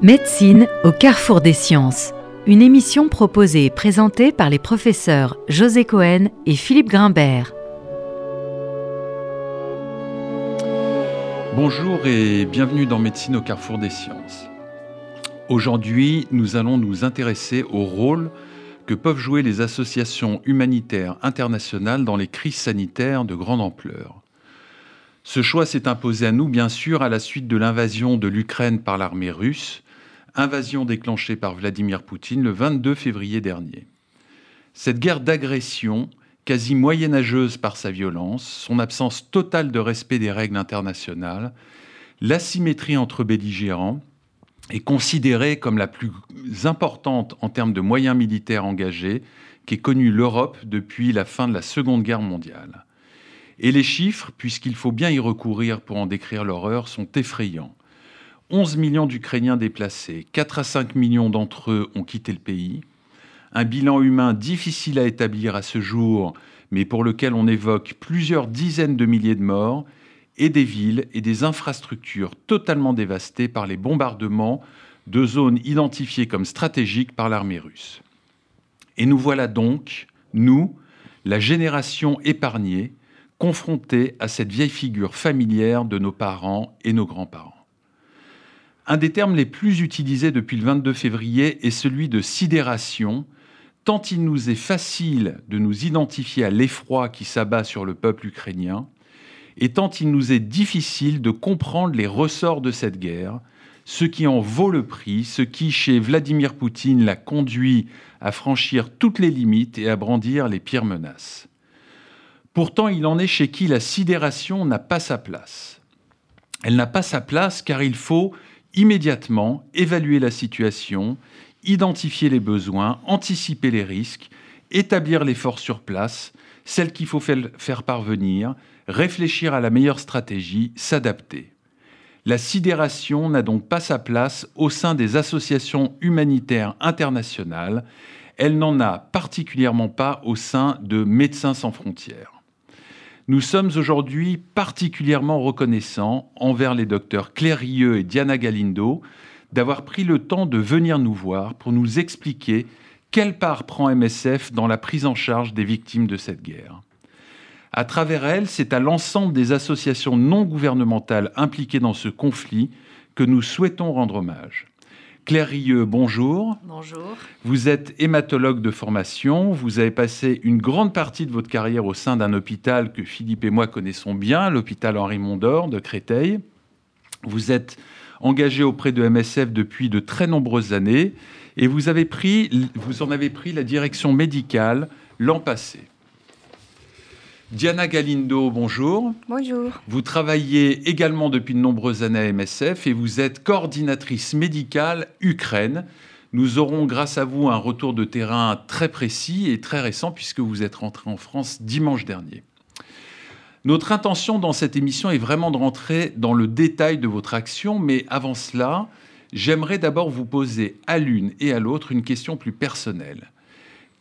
Médecine au carrefour des sciences. Une émission proposée et présentée par les professeurs José Cohen et Philippe Grimbert. Bonjour et bienvenue dans Médecine au carrefour des sciences. Aujourd'hui, nous allons nous intéresser au rôle que peuvent jouer les associations humanitaires internationales dans les crises sanitaires de grande ampleur. Ce choix s'est imposé à nous, bien sûr, à la suite de l'invasion de l'Ukraine par l'armée russe, invasion déclenchée par Vladimir Poutine le 22 février dernier. Cette guerre d'agression, quasi moyenâgeuse par sa violence, son absence totale de respect des règles internationales, l'asymétrie entre belligérants, est considérée comme la plus importante en termes de moyens militaires engagés qu'ait connue l'Europe depuis la fin de la Seconde Guerre mondiale. Et les chiffres, puisqu'il faut bien y recourir pour en décrire l'horreur, sont effrayants. 11 millions d'Ukrainiens déplacés, 4 à 5 millions d'entre eux ont quitté le pays. Un bilan humain difficile à établir à ce jour, mais pour lequel on évoque plusieurs dizaines de milliers de morts, et des villes et des infrastructures totalement dévastées par les bombardements de zones identifiées comme stratégiques par l'armée russe. Et nous voilà donc, nous, la génération épargnée, confrontés à cette vieille figure familière de nos parents et nos grands-parents. Un des termes les plus utilisés depuis le 22 février est celui de sidération, tant il nous est facile de nous identifier à l'effroi qui s'abat sur le peuple ukrainien, et tant il nous est difficile de comprendre les ressorts de cette guerre, ce qui en vaut le prix, ce qui, chez Vladimir Poutine, l'a conduit à franchir toutes les limites et à brandir les pires menaces. Pourtant, il en est chez qui la sidération n'a pas sa place. Elle n'a pas sa place car il faut immédiatement évaluer la situation, identifier les besoins, anticiper les risques, établir les forces sur place, celles qu'il faut faire parvenir, réfléchir à la meilleure stratégie, s'adapter. La sidération n'a donc pas sa place au sein des associations humanitaires internationales, elle n'en a particulièrement pas au sein de Médecins sans frontières. Nous sommes aujourd'hui particulièrement reconnaissants envers les docteurs Claire Rieux et Diana Galindo d'avoir pris le temps de venir nous voir pour nous expliquer quelle part prend MSF dans la prise en charge des victimes de cette guerre. À travers elles, c'est à l'ensemble des associations non gouvernementales impliquées dans ce conflit que nous souhaitons rendre hommage. Claire Rieux, bonjour. Bonjour. Vous êtes hématologue de formation. Vous avez passé une grande partie de votre carrière au sein d'un hôpital que Philippe et moi connaissons bien, l'hôpital Henri Mondor de Créteil. Vous êtes engagé auprès de MSF depuis de très nombreuses années et vous, avez pris, vous en avez pris la direction médicale l'an passé. Diana Galindo, bonjour. Bonjour. Vous travaillez également depuis de nombreuses années à MSF et vous êtes coordinatrice médicale Ukraine. Nous aurons grâce à vous un retour de terrain très précis et très récent puisque vous êtes rentré en France dimanche dernier. Notre intention dans cette émission est vraiment de rentrer dans le détail de votre action, mais avant cela, j'aimerais d'abord vous poser à l'une et à l'autre une question plus personnelle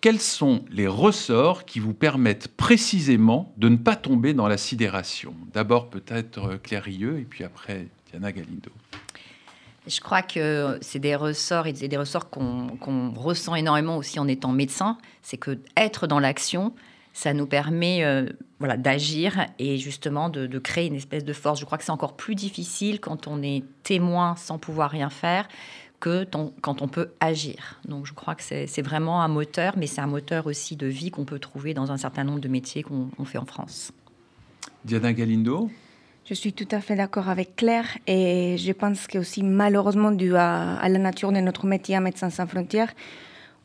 quels sont les ressorts qui vous permettent précisément de ne pas tomber dans la sidération? D'abord peut-être euh, Claire et puis après Diana Galindo. Je crois que c'est des ressorts et des ressorts qu'on ressent énormément aussi en étant médecin. C'est que être dans l'action, ça nous permet euh, voilà, d'agir et justement de, de, créer une espèce de force. Je crois que c'est encore plus difficile quand on est témoin sans pouvoir rien faire que quand on peut agir. Donc je crois que c'est vraiment un moteur, mais c'est un moteur aussi de vie qu'on peut trouver dans un certain nombre de métiers qu'on fait en France. Diana Galindo je suis tout à fait d'accord avec Claire et je pense que aussi malheureusement dû à, la nature de notre métier à Médecins sans frontières,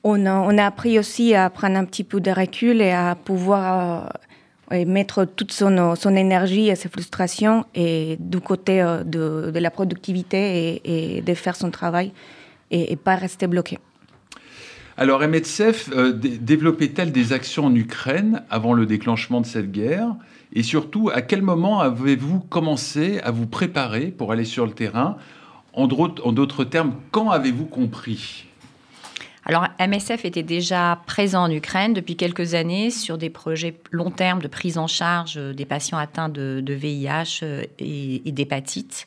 on a, on a, appris aussi à prendre un petit peu de recul et à pouvoir et mettre toute son, son, énergie et ses frustrations du côté euh, de, la productivité et, et, de faire son travail et, et pas rester bloqué. Alors MSF euh, développait-elle des actions en Ukraine avant le déclenchement de cette guerre? Et surtout, à quel moment avez-vous commencé à vous préparer pour aller sur le terrain? En d'autres termes, quand avez-vous compris? Alors MSF était déjà présent en Ukraine depuis quelques années sur des projets long terme de prise en charge des patients atteints de, VIH euh, et, d'hépatite.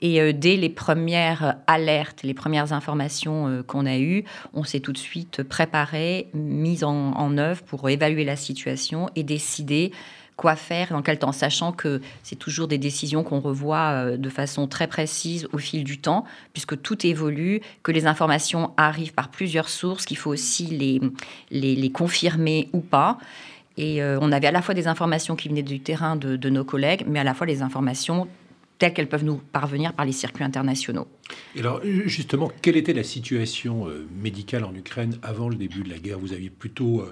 Et euh, dès les premières alertes, les premières informations euh, qu'on a eues, on s'est tout de suite préparé, mis en, en, œuvre pour évaluer la situation et décider quoi faire, dans quel temps, sachant que c'est toujours des décisions qu'on revoit euh, de façon très précise au fil du temps, puisque tout évolue, que les informations arrivent par plusieurs sources, qu'il faut aussi les, les, confirmer ou pas. Et euh, on avait à la fois des informations qui venaient du terrain de, de nos collègues, mais à la fois les informations telles qu'elles peuvent nous parvenir par les circuits internationaux. Et alors justement, quelle était la situation euh, médicale en Ukraine avant le début de la guerre? Vous aviez plutôt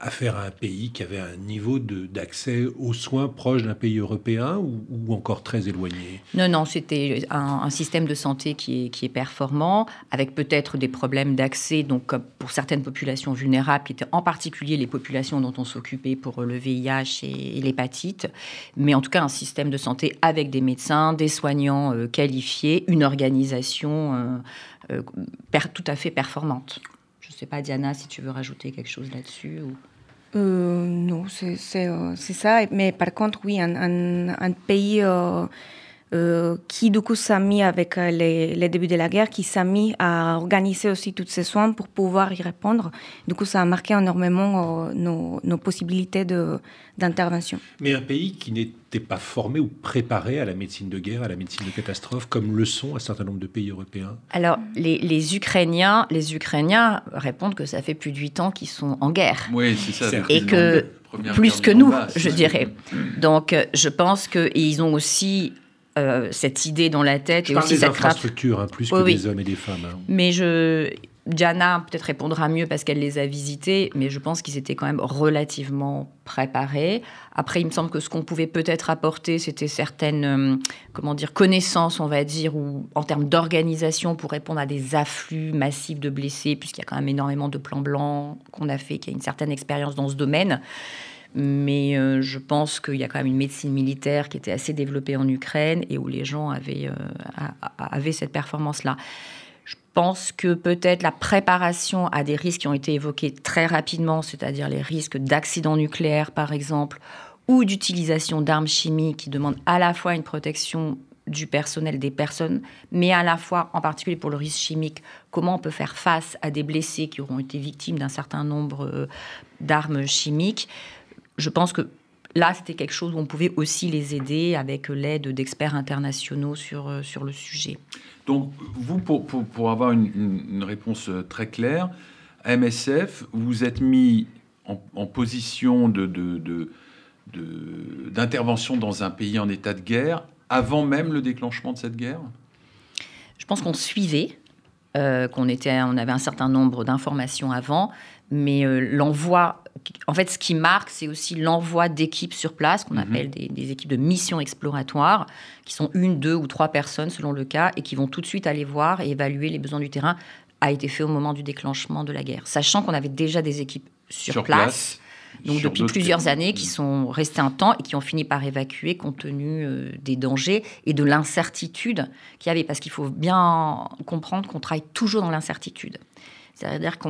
affaire à un pays qui avait un niveau d'accès aux soins proche d'un pays européen ou, encore très éloigné? Non, non, c'était un, système de santé qui est, qui est performant, avec peut-être des problèmes d'accès, donc pour certaines populations vulnérables, qui étaient en particulier les populations dont on s'occupait pour le VIH et, l'hépatite, mais en tout cas un système de santé avec des médecins, des soignants euh, qualifiés, une organisation euh, euh, tout à fait performante. Ne sais pas, Diana, si tu veux rajouter quelque chose là-dessus ou... euh, Non, c'est euh, ça. Mais par contre, oui, un, un, un pays euh, euh, qui, du coup, s'est mis avec les, les, débuts de la guerre, qui s'est mis à organiser aussi tous ces soins pour pouvoir y répondre. Du coup, ça a marqué énormément euh, nos, nos, possibilités d'intervention. Mais un pays qui n'était pas formé ou préparé à la médecine de guerre, à la médecine de catastrophe, comme le sont un certain nombre de pays européens? Alors, les, les Ukrainiens, les Ukrainiens répondent que ça fait plus de 8 ans qu'ils sont en guerre. Oui, c'est ça. Et que plus que nous, je dirais. Donc, je pense qu'ils ont aussi euh, cette idée dans la tête je et parle aussi des infrastructures hein, plus que oui, des hommes et des femmes. Hein. Mais je, Diana peut-être répondra mieux parce qu'elle les a visités, mais je pense qu'ils étaient quand même relativement préparés. Après, il me semble que ce qu'on pouvait peut-être apporter, c'était certaines, euh, comment dire, connaissances, on va dire, ou en termes d'organisation pour répondre à des afflux massifs de blessés, puisqu'il y a quand même énormément de plans blancs qu'on a fait, qu'il y a une certaine expérience dans ce domaine mais euh, je pense qu'il y a quand même une médecine militaire qui était assez développée en Ukraine et où les gens avaient, euh, avaient cette performance-là. Je pense que peut-être la préparation à des risques qui ont été évoqués très rapidement, c'est-à-dire les risques d'accidents nucléaires par exemple, ou d'utilisation d'armes chimiques qui demandent à la fois une protection du personnel des personnes, mais à la fois, en particulier pour le risque chimique, comment on peut faire face à des blessés qui auront été victimes d'un certain nombre euh, d'armes chimiques je pense que là, c'était quelque chose où on pouvait aussi les aider avec l'aide d'experts internationaux sur, euh, sur le sujet. Donc, vous, pour, pour, pour avoir une, réponse euh, très claire, à MSF, vous êtes mis en, en position d'intervention de, de, dans un pays en état de guerre avant même le déclenchement de cette guerre? Je pense qu'on suivait, euh, qu'on était, on avait un certain nombre d'informations avant, mais euh, l'envoi en fait, ce qui marque, c'est aussi l'envoi d'équipes sur place, qu'on mmh. appelle des, des, équipes de mission exploratoire, qui sont une, deux ou trois personnes selon le cas, et qui vont tout de suite aller voir et évaluer les besoins du terrain, a été fait au moment du déclenchement de la guerre. Sachant qu'on avait déjà des équipes sur, sur place, place, donc depuis plusieurs années, qui sont restées un temps et qui ont fini par évacuer compte tenu euh, des dangers et de l'incertitude qu'il y avait. Parce qu'il faut bien comprendre qu'on travaille toujours dans l'incertitude. C'est-à-dire que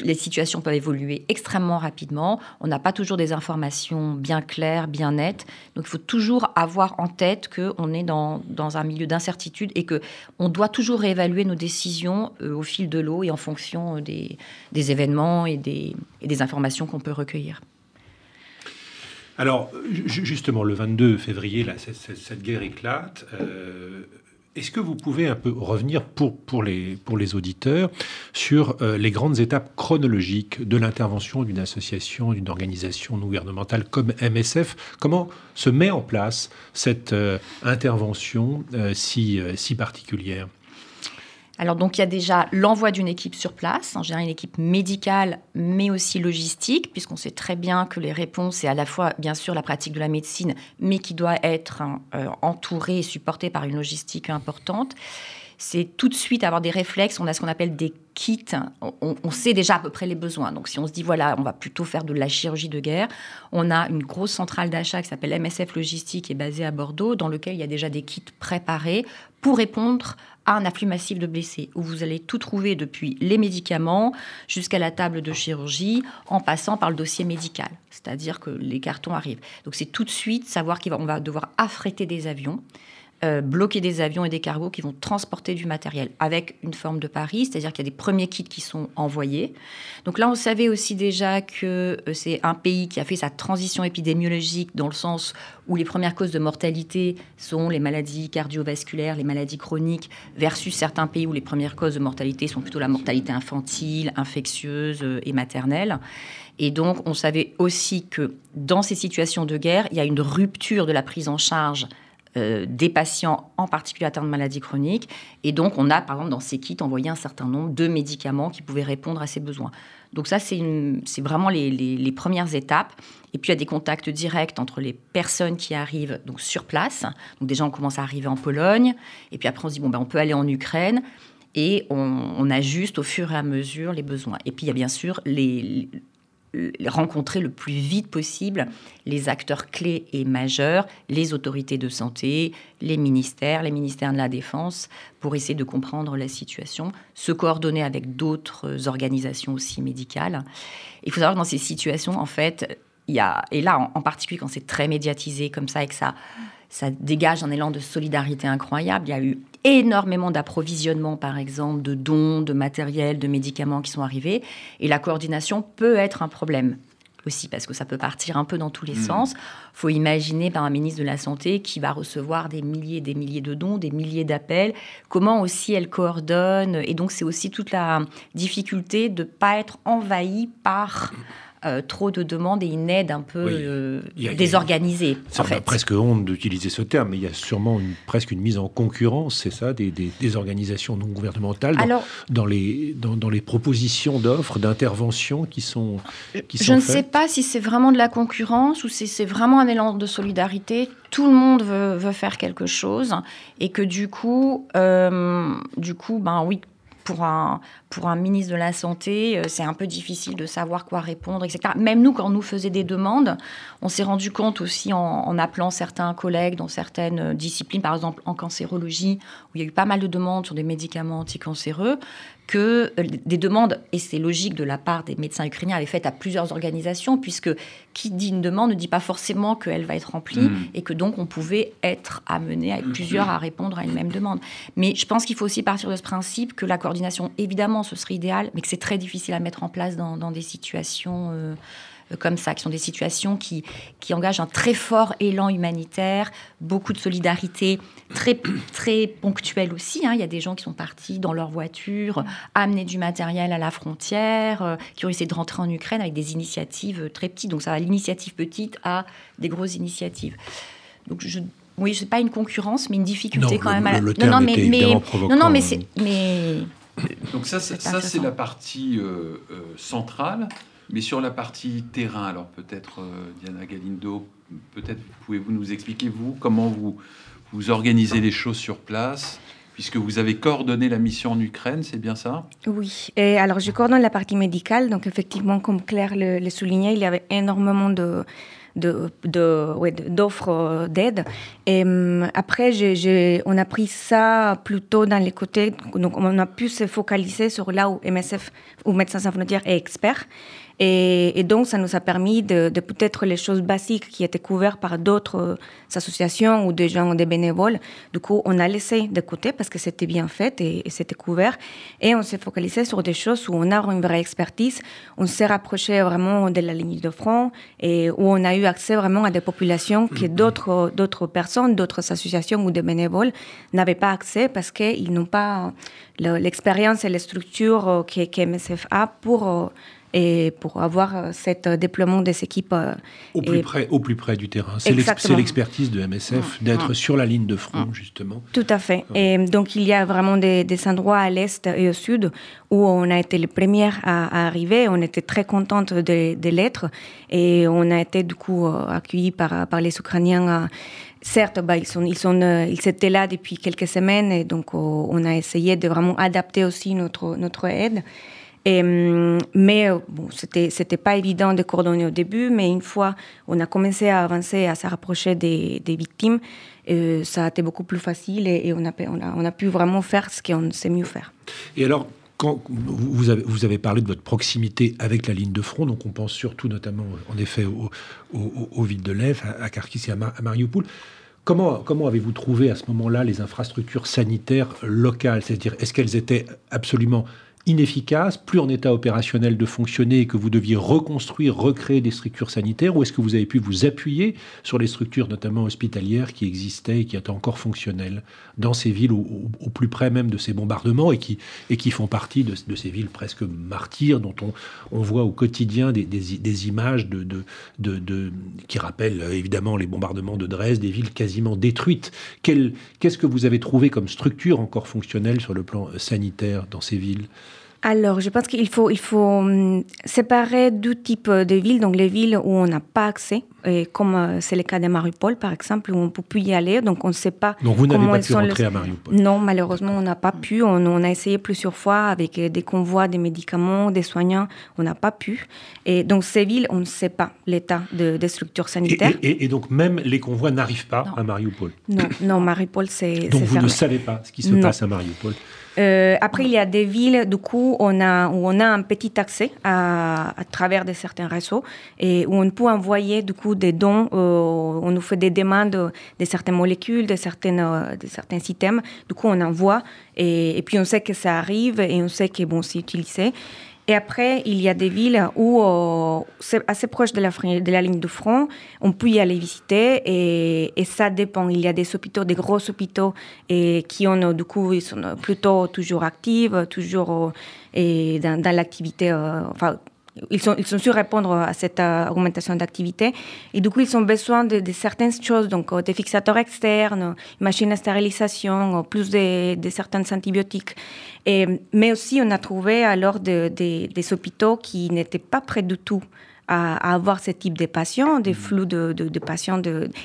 les situations peuvent évoluer extrêmement rapidement. On n'a pas toujours des informations bien claires, bien nettes. Donc il faut toujours avoir en tête qu'on est dans, dans, un milieu d'incertitude et qu'on doit toujours réévaluer nos décisions euh, au fil de l'eau et en fonction des, des événements et des, des informations qu'on peut recueillir. Alors, justement, le 22 février, là, cette, cette guerre éclate. Euh, est-ce que vous pouvez un peu revenir pour, pour, les, pour les auditeurs sur euh, les grandes étapes chronologiques de l'intervention d'une association, d'une organisation gouvernementale comme MSF Comment se met en place cette euh, intervention euh, si, si particulière? Alors donc il y a déjà l'envoi d'une équipe sur place, en général une équipe médicale, mais aussi logistique, puisqu'on sait très bien que les réponses, c'est à la fois bien sûr la pratique de la médecine, mais qui doit être euh, entourée et supportée par une logistique importante. C'est tout de suite avoir des réflexes, on a ce qu'on appelle des kits, on, on, sait déjà à peu près les besoins. Donc si on se dit, voilà, on va plutôt faire de la chirurgie de guerre, on a une grosse centrale d'achat qui s'appelle MSF Logistique, qui est basée à Bordeaux, dans lequel il y a déjà des kits préparés pour répondre un afflux massif de blessés, où vous allez tout trouver depuis les médicaments jusqu'à la table de chirurgie, en passant par le dossier médical. C'est-à-dire que les cartons arrivent. Donc c'est tout de suite savoir qu'on va devoir affréter des avions. Euh, bloquer des avions et des cargos qui vont transporter du matériel avec une forme de pari, c'est-à-dire qu'il y a des premiers kits qui sont envoyés. Donc là, on savait aussi déjà que euh, c'est un pays qui a fait sa transition épidémiologique dans le sens où les premières causes de mortalité sont les maladies cardiovasculaires, les maladies chroniques, versus certains pays où les premières causes de mortalité sont plutôt la mortalité infantile, infectieuse euh, et maternelle. Et donc, on savait aussi que dans ces situations de guerre, il y a une rupture de la prise en charge euh, des patients, en particulier atteints de maladies chroniques. Et donc, on a, par exemple, dans ces kits, envoyé un certain nombre de médicaments qui pouvaient répondre à ces besoins. Donc ça, c'est vraiment les, premières étapes. Et puis, il y a des contacts directs entre les personnes qui arrivent donc, sur place. Donc déjà, on commence à arriver en Pologne. Et puis après, on se dit, bon, ben, on peut aller en Ukraine. Et on, on, ajuste au fur et à mesure les besoins. Et puis, il y a bien sûr les, rencontrer le plus vite possible les acteurs clés et majeurs, les autorités de santé, les ministères, les ministères de la Défense, pour essayer de comprendre la situation, se coordonner avec d'autres organisations aussi médicales. Il faut savoir que dans ces situations, en fait, il y a, et là en, particulier quand c'est très médiatisé comme ça et que ça, ça dégage un élan de solidarité incroyable, il y a eu énormément d'approvisionnement, par exemple, de dons, de matériel, de médicaments qui sont arrivés. Et la coordination peut être un problème aussi, parce que ça peut partir un peu dans tous les mmh. sens. Il faut imaginer par un ministre de la Santé qui va recevoir des milliers et des milliers de dons, des milliers d'appels, comment aussi elle coordonne. Et donc, c'est aussi toute la difficulté de ne pas être envahi par euh, trop de demandes et une aide un peu euh, désorganisée. Ça fait. presque honte d'utiliser ce terme, mais il y a sûrement une, presque une mise en concurrence, c'est ça, des, des, organisations non gouvernementales dans, dans, les, dans, dans les propositions d'offres, d'interventions qui sont, qui Je ne sais pas si c'est vraiment de la concurrence ou si c'est vraiment un élan de solidarité. Tout le monde veut, veut faire quelque chose et que du coup, euh, du coup, ben oui, pour un, pour un ministre de la Santé, euh, c'est un peu difficile de savoir quoi répondre, etc. Même nous, quand on nous faisait des demandes, on s'est rendu compte aussi en, appelant certains collègues dans certaines disciplines, par exemple en cancérologie, où il y a eu pas mal de demandes sur des médicaments anticancéreux, que euh, des demandes, et c'est logique de la part des médecins ukrainiens, avaient faites à plusieurs organisations, puisque qui dit une demande ne dit pas forcément qu'elle va être remplie, hmm. et que donc on pouvait être amené à être plusieurs à répondre à une même demande. Mais je pense qu'il faut aussi partir de ce principe que la coordination, évidemment, ce serait idéal, mais que c'est très difficile à mettre en place dans, des situations... Euh, euh, comme ça, qui sont des situations qui, qui engagent un très fort élan humanitaire, beaucoup de solidarité, très, très ponctuelle aussi. Hein. Il y a des gens qui sont partis dans leur voiture, amener du matériel à la frontière, euh, qui ont essayé de rentrer en Ukraine avec des initiatives très petites. Donc ça va l'initiative petite à des grosses initiatives. Donc je, oui, c'est pas une concurrence, mais une difficulté quand même. à non, non, mais, non, non, mais c'est, mais donc ça, ça c'est la partie euh, centrale. Mais sur la partie terrain, alors peut-être euh, Diana Galindo, peut-être pouvez-vous nous expliquer, vous, comment vous, vous organisez les choses sur place puisque vous avez coordonné la mission en Ukraine, c'est bien ça? Oui, et alors je coordonne la partie médicale, donc effectivement, comme Claire le, soulignait, il y avait énormément de d'offres de, de, d'aide. Et hum, après, on a pris ça plutôt dans les côtés, donc on a pu se focaliser sur là où MSF ou Médecins sans frontières est expert. Et, donc, ça nous a permis de, peut-être les choses basiques qui étaient couvertes par d'autres euh, associations ou des gens, des bénévoles. Du coup, on a laissé de côté parce que c'était bien fait et, c'était couvert. Et on s'est focalisé sur des choses où on a une vraie expertise. On s'est rapproché vraiment de la ligne de front et où on a eu accès vraiment à des populations que mm-hmm. d'autres, d'autres personnes, d'autres associations ou des bénévoles n'avaient pas accès parce qu'ils n'ont pas l'expérience et les structures euh, que, MSF a pour euh, et pour avoir euh, cet euh, déploiement des équipes. Euh, au, plus près, au plus près du terrain. C'est l'expertise de MSF mmh. d'être mmh. sur la ligne de front, mmh. justement. Tout à fait. Et donc, il y a vraiment des, endroits à l'est et au sud où on a été les premières à, arriver. On était très contente de, de l'être et on a été du coup accueillis par, par les Ukrainiens. Certes, bah, ils, sont, ils, sont, ils étaient là depuis quelques semaines et donc on a essayé de vraiment adapter aussi notre, notre aide. Mais euh, bon, c'était c'était pas évident de coordonner au début, mais une fois on a commencé à avancer, à se rapprocher des, des victimes, euh, ça a été beaucoup plus facile et, on, a, on, a, on, a, pu vraiment faire ce qu'on sait mieux faire. Et alors, vous avez, vous avez, parlé de votre proximité avec la ligne de front, donc on pense surtout notamment, en effet, aux au, au, villes de l'Est, à, à et à, Mariupol. Comment, comment avez-vous trouvé à ce moment-là les infrastructures sanitaires locales? C'est-à-dire, est-ce qu'elles étaient absolument inefficace, plus en état opérationnel de fonctionner et que vous deviez reconstruire, recréer des structures sanitaires, ou est-ce que vous avez pu vous appuyer sur les structures, notamment hospitalières, qui existaient et qui étaient encore fonctionnelles dans ces villes au, plus près même de ces bombardements et qui, et qui font partie de, ces villes presque martyrs dont on, on voit au quotidien des, des, images de, de, de, qui rappellent évidemment les bombardements de Dresde, des villes quasiment détruites. Qu'est-ce que vous avez trouvé comme structure encore fonctionnelle sur le plan sanitaire dans ces villes? Alors, je pense qu'il faut, il faut hum, séparer deux types de villes. Donc, les villes où on n'a pas accès, et comme euh, c'est le cas de Mariupol, par exemple, où on ne peut plus y aller. Donc, on ne sait pas. Donc, vous n'avez pas pu rentrer à Mariupol Non, malheureusement, on n'a pas pu. On, a essayé plusieurs fois avec des convois, des médicaments, des soignants. On n'a pas pu. Et donc, ces villes, on ne sait pas l'état de, des structures sanitaires. Et, donc, même les convois n'arrivent pas à Mariupol Non, non, Mariupol, c'est. Donc, vous ne savez pas ce qui se passe à Mariupol euh, après, il y a des villes, du coup, on a, où on a un petit accès à, à, travers de certains réseaux et où on peut envoyer, du coup, des dons. Euh, on nous fait des demandes de certaines molécules, de, certaines, euh, de certains systèmes. Du coup, on envoie et, et, puis on sait que ça arrive et on sait que bon, c'est utilisé. Et après, il y a des villes où euh, assez proche de la, ligne de front, on peut y aller visiter et, ça dépend. Il y a des hôpitaux, des gros hôpitaux et qui ont du coup, ils sont plutôt toujours actifs, toujours euh, et dans, l'activité, euh, enfin ils sont, ils sont sur répondre à cette euh, augmentation d'activité. Et du coup, ils ont besoin de, certaines choses, donc euh, des fixateurs externes, machines à stérilisation, euh, plus de, de certains antibiotiques. Et, mais aussi, on a trouvé alors des hôpitaux qui n'étaient pas près du tout à, avoir ce type de patients, des mm. flux de, patients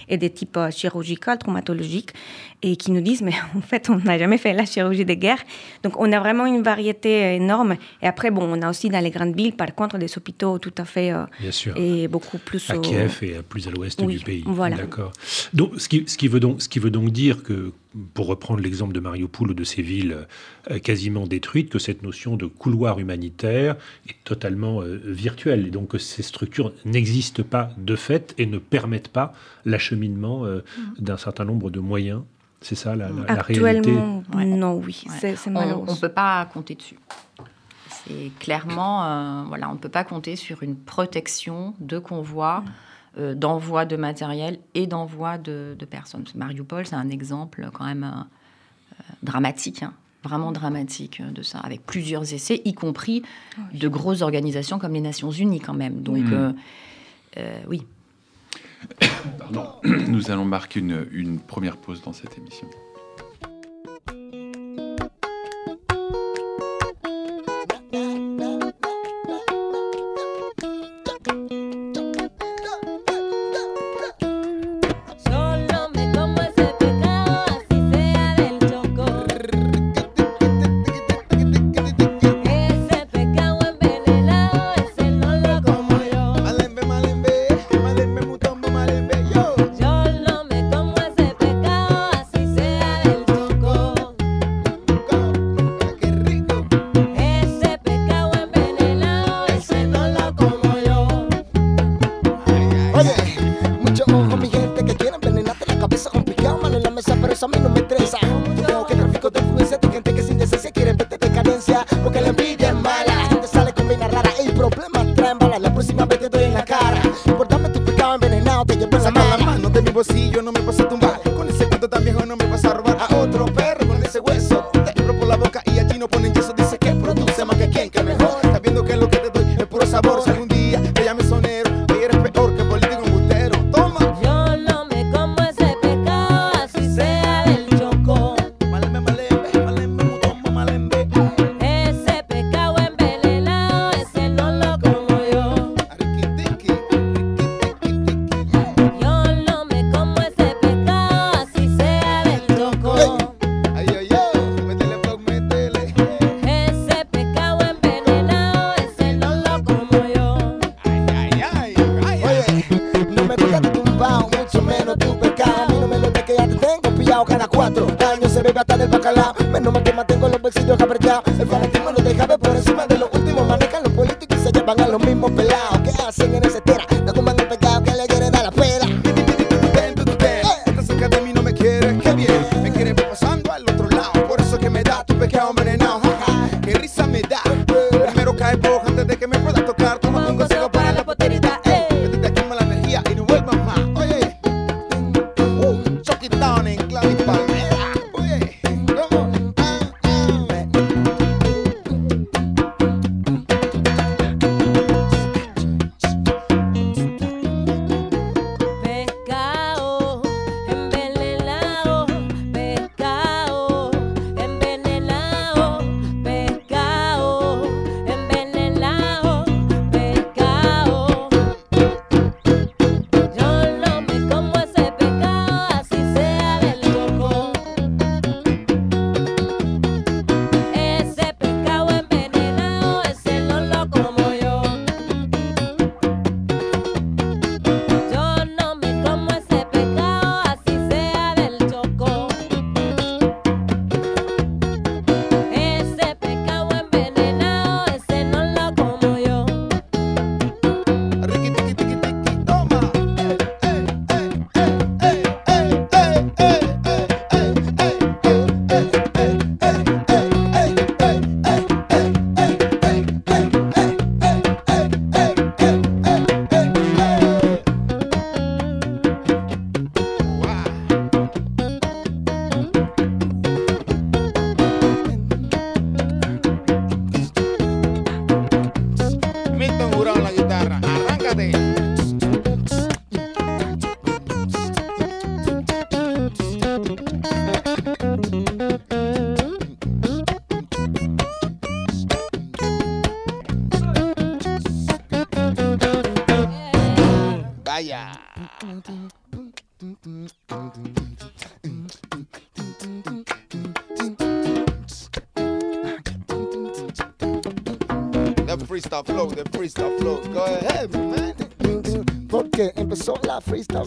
et des types chirurgicaux, traumatologiques, et qui nous disent, mais en fait, on n'a jamais fait la chirurgie de guerre. Donc, on a vraiment une variété énorme. Et après, bon, on a aussi dans les grandes villes, par contre, des hôpitaux tout à fait... Euh, Bien sûr. Et beaucoup plus... À Kiev et plus à l'ouest du pays. Voilà. D'accord. Donc, ce qui, ce, qui veut donc, ce qui veut donc dire que pour reprendre l'exemple de Mariupol ou de ces villes euh, quasiment détruites, que cette notion de couloir humanitaire est totalement euh, virtuelle et donc que ces structures n'existent pas de fait et ne permettent pas l'acheminement euh, mm. d'un certain nombre de moyens. C'est ça la, la, réalité Non, oui, c'est malheureux. On ne peut pas compter dessus. C'est clairement, voilà, on ne peut pas compter sur une protection de convois. Mm. Euh, d'envoi de matériel et d'envoi de, personnes. Mariupol, c'est un exemple quand même euh, dramatique, hein, vraiment dramatique euh, de ça, avec plusieurs essais, y compris de grosses organisations comme les Nations Unies quand même. Donc, hmm. oui. Pardon. Nous allons marquer une première pause dans cette émission.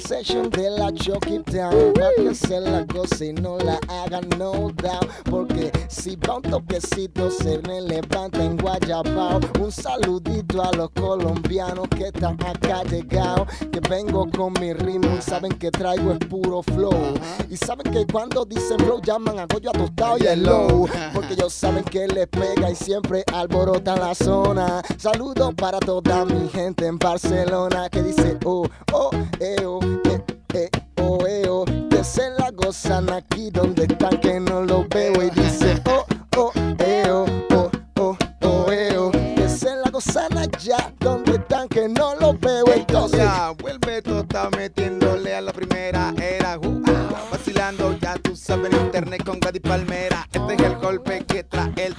Session de la Chucky Town. Para que se la goce y no la hagan no doubt. Porque si va un toquecito se me levanta en Guayabao. Un saludito a los colombianos que están acá llegados. Que vengo con mi ritmo y saben que traigo es puro flow. Y saben que cuando dicen flow llaman a Goyo a tostado y el low. Porque ellos saben que les pega y siempre alborotan la zona. Saludos para toda mi gente en Barcelona que dice oh, oh, eh, oh, eh, eh, oh, eh, oh. Que la gozan aquí donde están que no lo veo y dice oh, oh, eh, oh, oh, oh, oh, eh, oh. Que la gozan allá donde están que no lo veo entonces ya vuelve está metiéndole a la primera era uh, vacilando ya tú sabes en internet con Gadi Palmera este es el golpe que trae el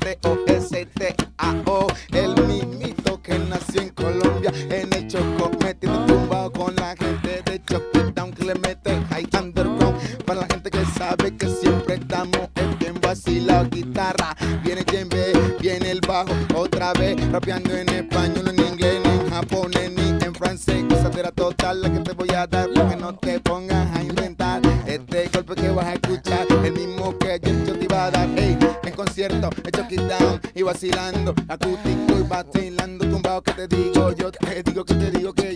rapeando en español en inglés ni en japonés ni en francés. Gozadera total la que te voy a dar para que no te pongas a inventar este golpe que vas a escuchar el mismo que yo, yo te iba a dar. Ey, en concierto en Choquitown y vacilando acústico y vacilando tumbado que te digo yo te digo que te digo que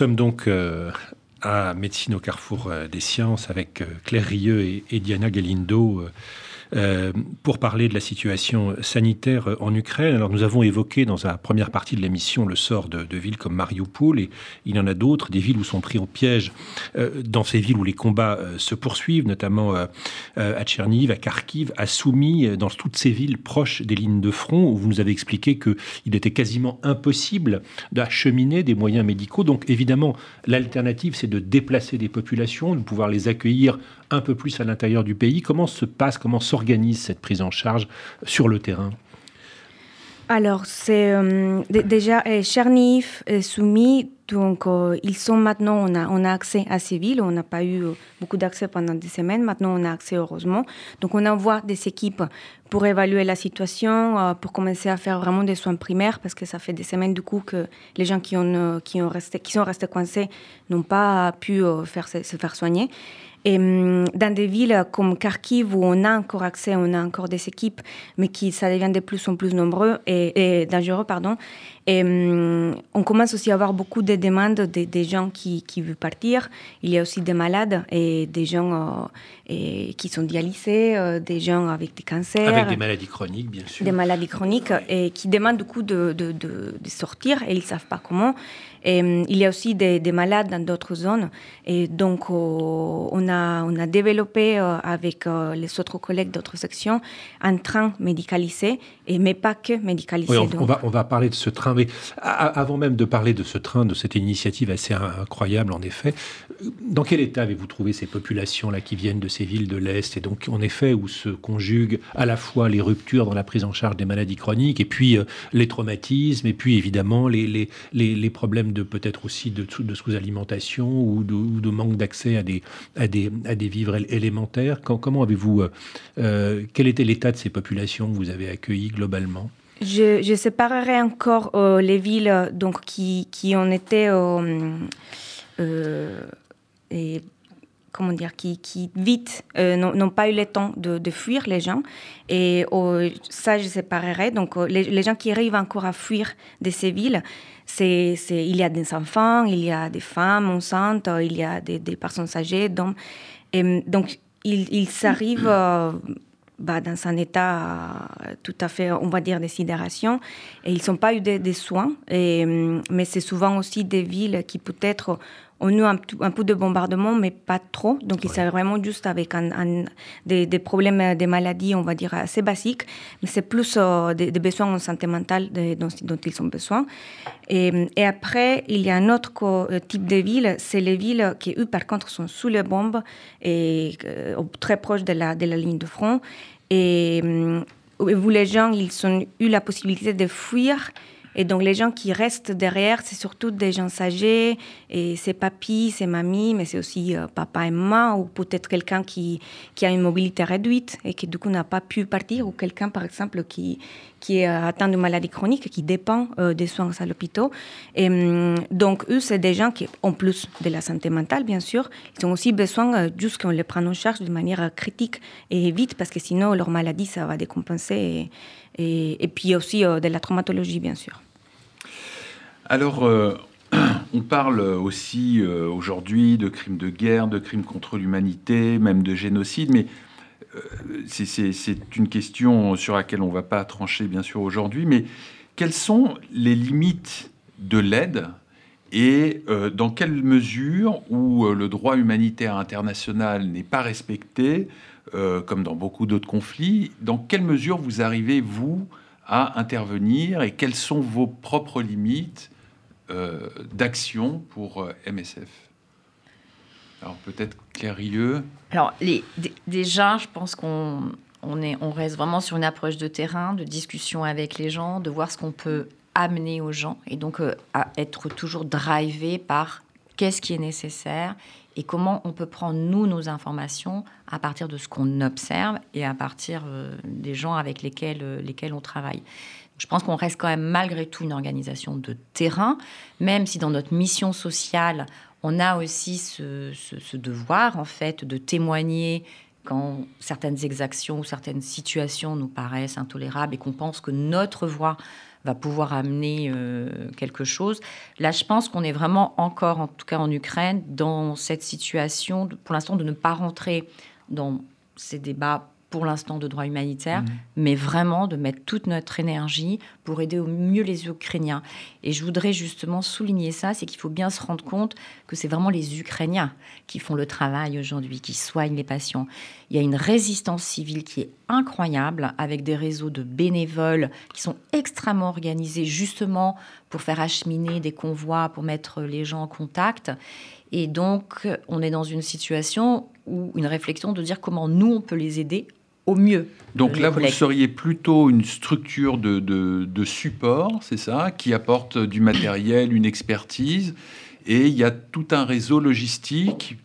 sommes donc euh, à Médecine au carrefour euh, des sciences avec euh, Claire Rieux et, et Diana Galindo euh, pour parler de la situation sanitaire euh, en Ukraine. Alors nous avons évoqué dans la première partie de l'émission le sort de, villes comme Mariupol et il y en a d'autres, des villes où sont pris au piège euh, dans ces villes où les combats se poursuivent, notamment à Tcherniv, à Kharkiv, à Soumy, dans toutes ces villes proches des lignes de front où vous nous avez expliqué qu'il était quasiment impossible d'acheminer des moyens médicaux. Donc évidemment, l'alternative, c'est de déplacer des populations, de pouvoir les accueillir un peu plus à l'intérieur du pays. Comment se passe, comment s'organise cette prise en charge sur le terrain? Alors, c'est euh, dé- déjà euh, Cherniv, euh, Soumy, donc euh, ils sont maintenant, on a, on a accès à ces villes, on n'a pas eu beaucoup d'accès pendant des semaines, maintenant on a accès heureusement. Donc on envoie des équipes pour évaluer la situation, pour commencer à faire vraiment des soins primaires, parce que ça fait des semaines du coup que les gens qui, ont, qui, ont resté, qui sont restés coincés n'ont pas pu se faire soigner. Et hum, dans des villes comme Kharkiv, où on a encore accès, on a encore des équipes, mais qui ça devient de plus en plus nombreux et, et dangereux, pardon. Et hum, on commence aussi à avoir beaucoup de demandes des, gens qui, qui veulent partir. Il y a aussi des malades et des gens euh, et, qui sont dialysés, euh, des gens avec des cancers Avec des maladies chroniques, bien sûr. des maladies chroniques et qui demandent du coup de, de sortir et ils ne savent pas comment. Et, il y a aussi des, des malades dans d'autres zones. Et donc, on, a, on a développé euh, avec euh, les autres collègues d'autres sections un train médicalisé, et, mais pas que médicalisé. Oui, on, va, on va parler de ce train. Mais avant même de parler de ce train, de cette initiative assez incroyable, en effet, dans quel état avez-vous trouvé ces populations-là qui viennent de ces villes de l'Est? Et donc, en effet, où se conjuguent à la fois les ruptures dans la prise en charge des maladies chroniques et puis euh, les traumatismes et puis évidemment les, les, les, les problèmes de peut-être aussi de, sous- de sous-alimentation ou de, manque d'accès à des, à, des, à des vivres él- élémentaires Comment avez-vous... euh, euh, quel était l'état de ces populations que vous avez accueillies globalement? Je, je séparerai encore euh, les villes donc, qui, qui ont été. et, comment dire Qui, qui vite euh, n'ont pas eu le temps de, de fuir les gens. Et euh, ça, je séparerai. Donc, euh, les, les gens qui arrivent encore à fuir de ces villes, c'est, il y a des enfants, il y a des femmes enceintes, euh, il y a des, des personnes âgées. Donc, et, donc ils, ils s'arrivent. euh, bah, dans un état tout à fait, on va dire, de sidération. Et ils n'ont pas eu de, de soins. Et, hum, mais c'est souvent aussi des villes qui peut-être ont eu un, peu de bombardement, mais pas trop. Donc, ils sont vraiment juste avec un, un- des, des problèmes, euh, des maladies, on va dire, assez basiques. Mais c'est plus euh, des, des besoins en santé mentale de- dont, dont ils ont besoin. Et, et après, il y a un autre euh, type de ville, c'est les villes qui, eux, par contre, sont sous les bombes et euh, très proches de la, de la ligne de front. Et hum, où les gens, ils ont eu la possibilité de fuir. Et donc, les gens qui restent derrière, c'est surtout des gens âgés, et c'est papy, c'est mamie, mais c'est aussi euh, papa et maman, ou peut-être quelqu'un qui, qui a une mobilité réduite et qui, du coup, n'a pas pu partir, ou quelqu'un, par exemple, qui, qui est euh, atteint de maladie chronique, qui dépend euh, des soins à l'hôpital. Et hum, donc, eux, c'est des gens qui, en plus de la santé mentale, bien sûr, ils ont aussi besoin juste qu'on les prenne en charge de manière critique et vite, parce que sinon, leur maladie, ça va décompenser. Et, puis aussi euh, de la traumatologie, bien sûr. Alors, euh, on parle aussi euh, aujourd'hui de crimes de guerre, de crimes contre l'humanité, même de génocide, mais c'est- une question sur laquelle on ne va pas trancher, bien sûr, aujourd'hui, mais quelles sont les limites de l'aide et dans quelle mesure où le droit humanitaire international n'est pas respecté, euh, comme dans beaucoup d'autres conflits, dans quelle mesure vous arrivez, vous, à intervenir et quelles sont vos propres limites euh, d'action pour euh, MSF Alors peut-être Claire Rieux. Alors, les, déjà, je pense qu'on on on reste vraiment sur une approche de terrain, de discussion avec les gens, de voir ce qu'on peut amener aux gens, et donc à être toujours drivé par qu'est-ce qui est nécessaire et comment on peut prendre, nous, nos informations à partir de ce qu'on observe et à partir euh, des gens avec lesquels, euh, lesquels on travaille. Je pense qu'on reste quand même malgré tout une organisation de terrain, même si dans notre mission sociale, on a aussi ce, ce- ce devoir, en fait, de témoigner quand certaines exactions ou certaines situations nous paraissent intolérables et qu'on pense que notre voix va pouvoir amener euh, quelque chose. Là, je pense qu'on est vraiment encore, en tout cas en Ukraine, dans cette situation, pour l'instant, de ne pas rentrer dans ces débats pour l'instant de droit humanitaire, mais vraiment de mettre toute notre énergie pour aider au mieux les Ukrainiens. Et je voudrais justement souligner ça, c'est qu'il faut bien se rendre compte que c'est vraiment les Ukrainiens qui font le travail aujourd'hui, qui soignent les patients. Il y a une résistance civile qui est incroyable, avec des réseaux de bénévoles qui sont extrêmement organisés justement pour faire acheminer des convois, pour mettre les gens en contact. Et donc, on est dans une situation où une réflexion de dire comment nous, on peut les aider au mieux. Donc là, vous seriez plutôt une structure de, de- de support, c'est ça, qui apporte du matériel, une expertise, et il y a tout un réseau logistique,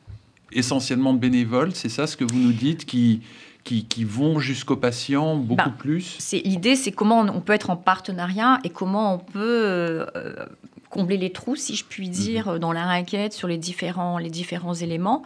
essentiellement de bénévoles, c'est ça ce que vous nous dites, qui, qui, qui vont jusqu'aux patients beaucoup Ben, plus? l'idée, c'est comment on peut être en partenariat et comment on peut euh, combler les trous, si je puis dire, Mhm. dans la raquette sur les différents les différents éléments.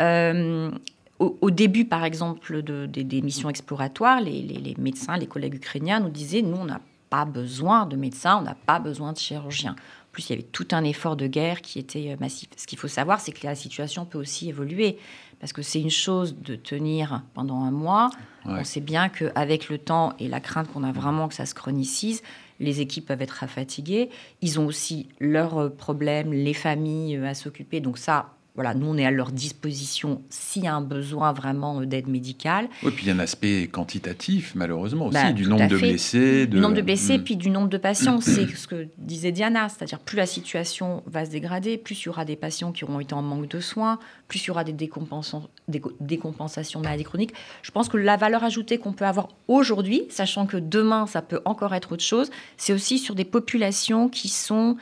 Euh, au, au début, par exemple, de- des- des missions exploratoires, les, les- les médecins, les collègues ukrainiens nous disaient nous, on n'a pas besoin de médecins, on n'a pas besoin de chirurgiens. En plus, il y avait tout un effort de guerre qui était euh, massif. Ce qu'il faut savoir, c'est que la situation peut aussi évoluer. Parce que c'est une chose de tenir pendant un mois. Ouais. On sait bien qu'avec le temps et la crainte qu'on a vraiment que ça se chronicise, les équipes peuvent être fatiguées. Ils ont aussi leurs euh, problèmes, les familles euh, à s'occuper. Donc ça, voilà, nous, on est à leur disposition s'il y a un besoin vraiment euh, d'aide médicale. Oui, puis il y a un aspect quantitatif, malheureusement aussi, Bah, du nombre de blessés. Du nombre de blessés, puis du nombre de patients. C'est ce que disait Diana, c'est-à-dire plus la situation va se dégrader, plus il y aura des patients qui auront été en manque de soins, plus il y aura des décompensations, des co- décompensations de maladies chroniques. Je pense que la valeur ajoutée qu'on peut avoir aujourd'hui, sachant que demain ça peut encore être autre chose, c'est aussi sur des populations qui sont,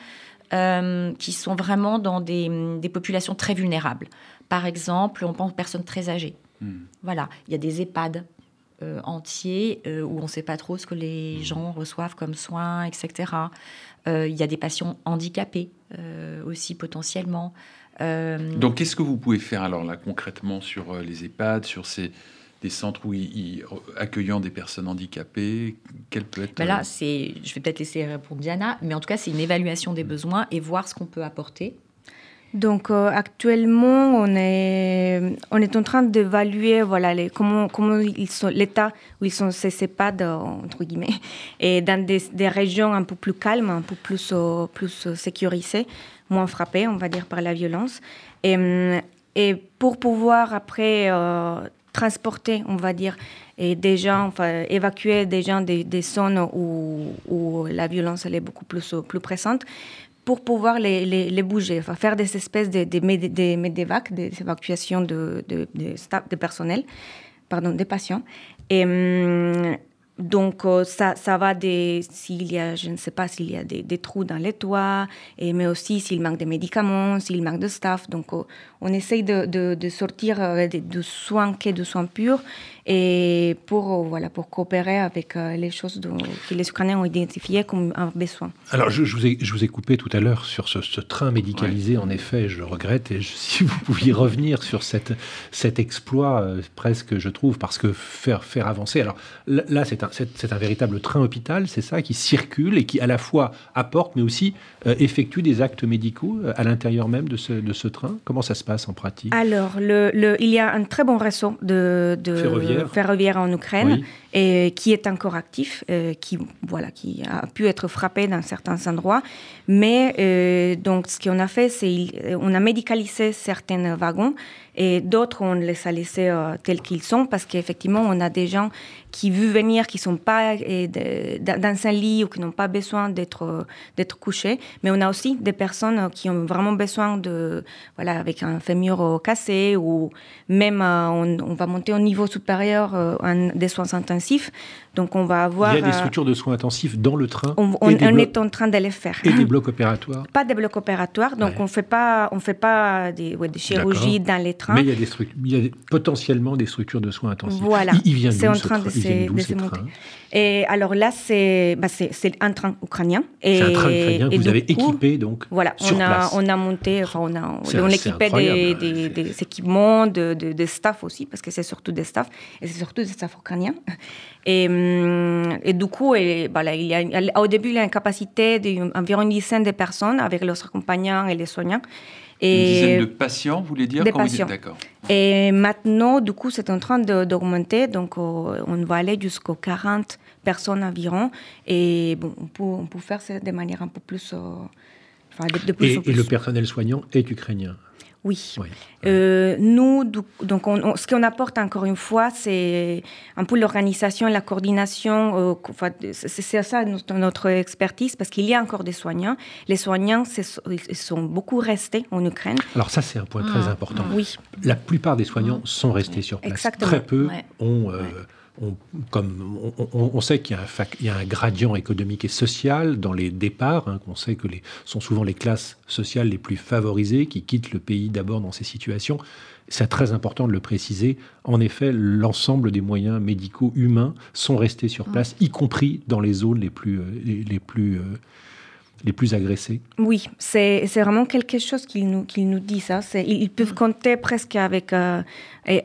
euh, qui sont vraiment dans des, des populations très vulnérables. Par exemple, on pense aux personnes très âgées. Mm. Voilà, il y a des EHPAD euh, entiers euh, où on ne sait pas trop ce que les gens reçoivent comme soins, etc. Il y a des patients handicapés aussi potentiellement. Donc, qu'est-ce que vous pouvez faire alors là concrètement sur les EHPAD, sur ces des centres où ils, ils- accueillant des personnes handicapées Quel peut être ben là, euh, c'est, je vais peut-être laisser répondre Diana, mais en tout cas, c'est une évaluation des besoins et voir ce qu'on peut apporter. Donc euh, actuellement, on est, on est en train d'évaluer voilà, les, comment, comment ils sont, l'état où ils sont ces CEPAD, entre guillemets, et dans des, des régions un peu plus calmes, un peu plus, euh, plus sécurisées, moins frappées, on va dire, par la violence. Et, hum, et pour pouvoir après euh, transporter, on va dire, et des gens, enfin, évacuer des gens des, des zones où, où la violence est beaucoup plus, plus présente, pour pouvoir les, les, les bouger, enfin, faire des espèces de, de, méd- des évacuations de, de, de, de personnel, pardon, des patients. Et hum, donc, euh, ça, ça va des, s'il y a, je ne sais pas, s'il y a des, des trous dans les toits, et, mais aussi s'il manque de médicaments, s'il manque de staff. Donc, euh, on essaye de, de, de sortir euh, de, de soins qui de soins purs et pour, voilà, pour coopérer avec les choses dont- que les Ukrainiens ont identifiées comme un besoin. Alors, je, je vous ai, je vous ai coupé tout à l'heure sur ce, ce train médicalisé. En effet, je le regrette. Et je- si vous pouviez revenir sur cette, cet exploit, euh, presque, je trouve, parce que faire, faire avancer. Alors là, c'est un, c'est, un véritable train hôpital, c'est ça, qui circule et qui à la fois apporte, mais aussi euh, effectue des actes médicaux euh, à l'intérieur même de ce, de ce train. Comment ça se passe en pratique? Alors, le, le- il y a un très bon réseau de, de Ferroviaire. ferroviaire en Ukraine Oui. Qui est encore actif, euh, qui, voilà, qui a pu être frappé dans certains endroits. Mais euh, donc, ce qu'on a fait, c'est on a médicalisé certains wagons et d'autres, on les a laissés euh, tels qu'ils sont parce qu'effectivement, on a des gens qui veulent venir, qui sont pas dans un lit ou qui n'ont pas besoin d'être couchés. Mais on a aussi des personnes qui ont vraiment besoin de, voilà, avec un fémur cassé ou même on, va monter au niveau supérieur des soins intensifs passif donc on va avoir. Il y a des euh, structures de soins intensifs dans le train on, des est en train de les faire. et des blocs opératoires. Pas des blocs opératoires, donc Ouais. on fait pas, on fait pas des, ouais, des chirurgies dans les trains. Mais il y a, des structures, il y a des- potentiellement des structures de soins intensifs. Voilà, Il, vient c'est en train de se, monter. Et alors là, c'est bah un train ukrainien. Et, C'est un train ukrainien que et vous avez coup, équipé donc Voilà, sur on a, place. on a monté, enfin on a, on équipait des, incroyable. des, des équipements, de, de, de staff aussi, parce que c'est surtout des staff, et c'est surtout des staff ukrainiens. Et, hum, et du coup, et, voilà, il y a, au début, il y a une capacité d'environ une dizaine de personnes avec leurs accompagnants et les soignants. Une Et, dizaine de patients, vous voulez dire des patients. D'accord. et maintenant, du coup, c'est en train de- d'augmenter. Donc, euh, on va aller jusqu'aux 40 personnes environ. Et bon, on peut, on peut faire ça de manière un peu plus. euh, enfin, de, de plus Et, en et plus. le personnel soignant est ukrainien? Oui. Oui. Euh, nous, donc, on- on- ce qu'on apporte encore une fois, c'est un peu l'organisation et la coordination. euh, c'est ça notre, notre expertise, parce qu'il y a encore des soignants. Les soignants, ils sont beaucoup restés en Ukraine. Alors ça, c'est un point très important. Oui. La plupart des soignants sont restés sur place. Exactement. Très peu Ouais. ont, euh, comme on, sait qu'il y a, un fac- il y a un gradient économique et social dans les départs. hein, qu'on sait que les sont souvent les classes sociales les plus favorisées qui quittent le pays d'abord dans ces situations. C'est très important de le préciser. En effet, l'ensemble des moyens médicaux humains sont restés sur place, y compris dans les zones les plus, euh, les, les plus, euh, les plus agressées. Oui, c'est c'est vraiment quelque chose qu'il nous, qu'il nous dit, ça. C'est- Ils, peuvent compter presque avec euh,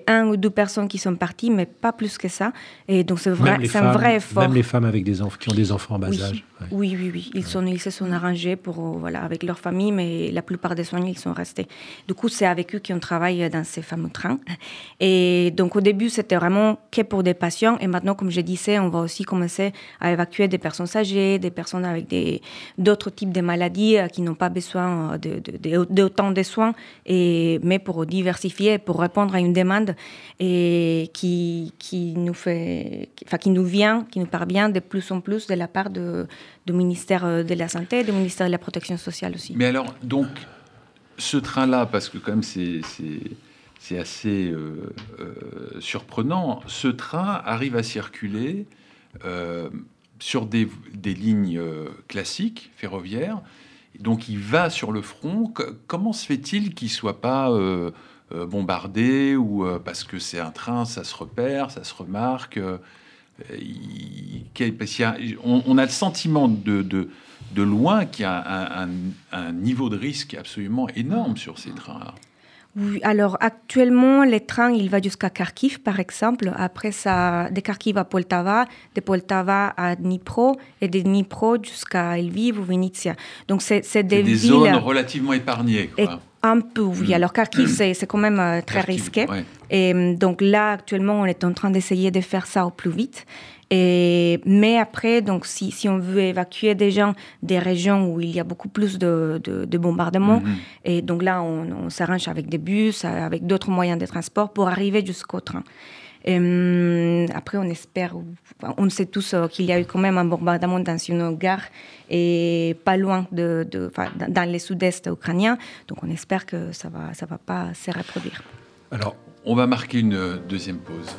un ou deux personnes qui sont parties, mais pas plus que ça. Et donc, c'est vrai, un vrai effort. Même les femmes avec des enfants qui ont des enfants en bas oui. âge. Ouais. oui, oui, oui. Ils, sont, ils se sont arrangés pour, euh, voilà, avec leur famille, mais la plupart des soignants, ils sont restés. Du coup, c'est avec eux qu'on travaille dans ces fameux trains. Et donc, au début, c'était vraiment que pour des patients. Et maintenant, comme je disais, on va aussi commencer à évacuer des personnes âgées, des personnes avec des- d'autres types de maladies euh, qui n'ont pas besoin euh, de, de, de- d'autant de soins, et, mais pour diversifier, pour répondre à une demande et qui, qui nous fait, qui- enfin, qui nous vient, qui nous parvient de plus en plus de la part de, du ministère euh, de la Santé, du ministère de la Protection sociale aussi. Mais alors, donc, ce train-là, parce que quand même c'est assez euh, euh, surprenant, ce train arrive à circuler sur des, lignes classiques ferroviaires. Donc il va sur le front. Comment se fait-il qu'il soit pas bombardé ou parce que c'est un train, ça se repère, ça se remarque. Euh, parce a- on, on a le sentiment de, de, de loin qu'il y a un, un- un niveau de risque absolument énorme sur ces trains-là. Oui, alors actuellement, les trains, il va jusqu'à Kharkiv, par exemple. Après, ça, de Kharkiv à Poltava, de Poltava à Dnipro, et de Dnipro jusqu'à Lviv ou Vinnytsia. Donc, c'est des, des villes... zones relativement épargnées. Quoi. Un peu, oui. Mm. Alors, Kharkiv, c'est c'est quand même euh, très Kharkiv, risqué. ouais. Et euh, donc là, actuellement, on est en train d'essayer de faire ça au plus vite. Et, mais après, donc, si, si on veut évacuer des gens des régions où il y a beaucoup plus de, de, de bombardements, Mhm. et donc là, on, on s'arrange avec des bus, avec d'autres moyens de transport pour arriver jusqu'au train. Après, on espère, on sait tous euh, qu'il y a eu quand même un bombardement dans une gare et pas loin de, de dans- dans le sud-est ukrainien. Donc, on espère que ça va, ça va pas se reproduire. Alors, On va marquer une deuxième pause.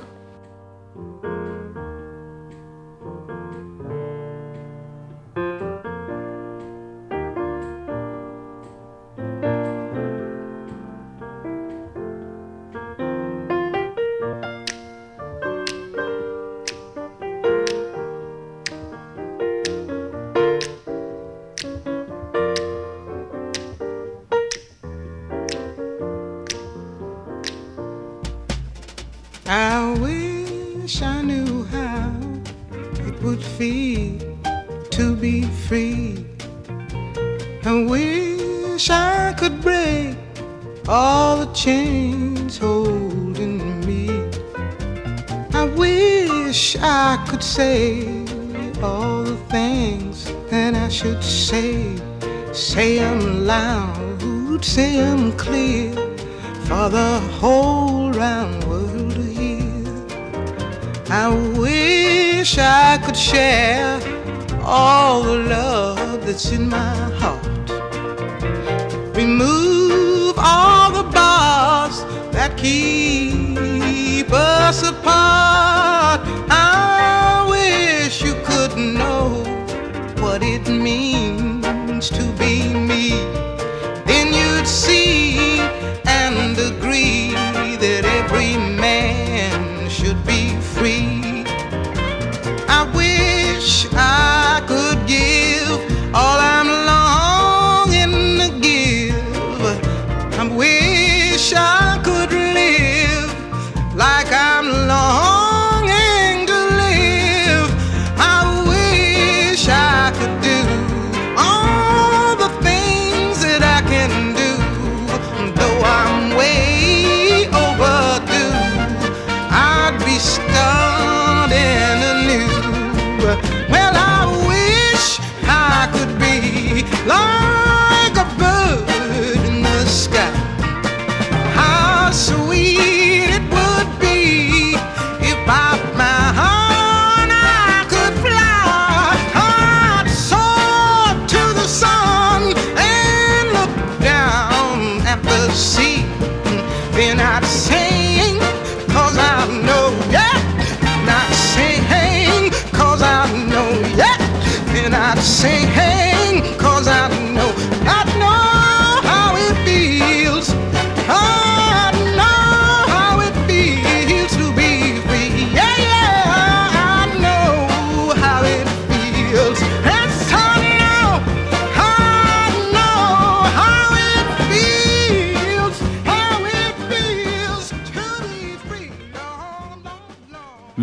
In my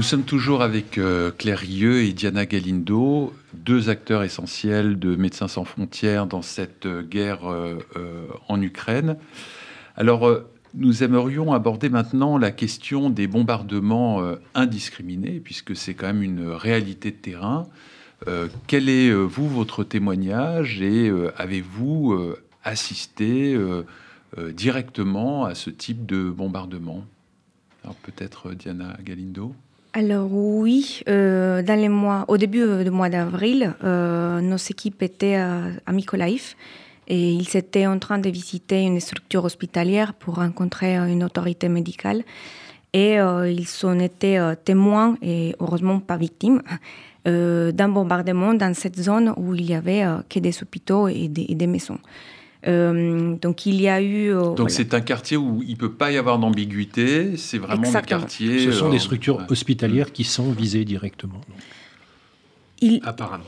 sommes toujours avec euh, Claire Rieu et Diana Galindo, deux acteurs essentiels de Médecins sans frontières dans cette euh, guerre euh, euh, en Ukraine. Alors, nous aimerions aborder maintenant la question des bombardements indiscriminés, puisque c'est quand même une réalité de terrain. Quel est, vous, votre témoignage et avez-vous assisté directement à ce type de bombardement? Alors, peut-être Diana Galindo? Alors oui, euh, dans les mois, au début euh, du mois d'avril, euh, nos équipes étaient à, à et ils étaient en train de visiter une structure hospitalière pour rencontrer une autorité médicale. Et ils ont été témoins, et heureusement pas victimes, d'un bombardement dans cette zone où il y avait que des hôpitaux et des maisons. Euh, donc il y a eu... euh, Donc voilà. c'est un quartier où il peut pas y avoir d'ambiguïté, c'est vraiment le Exactement. quartier... Ce sont euh, des structures ouais. hospitalières qui sont visées directement, donc, Il- apparemment.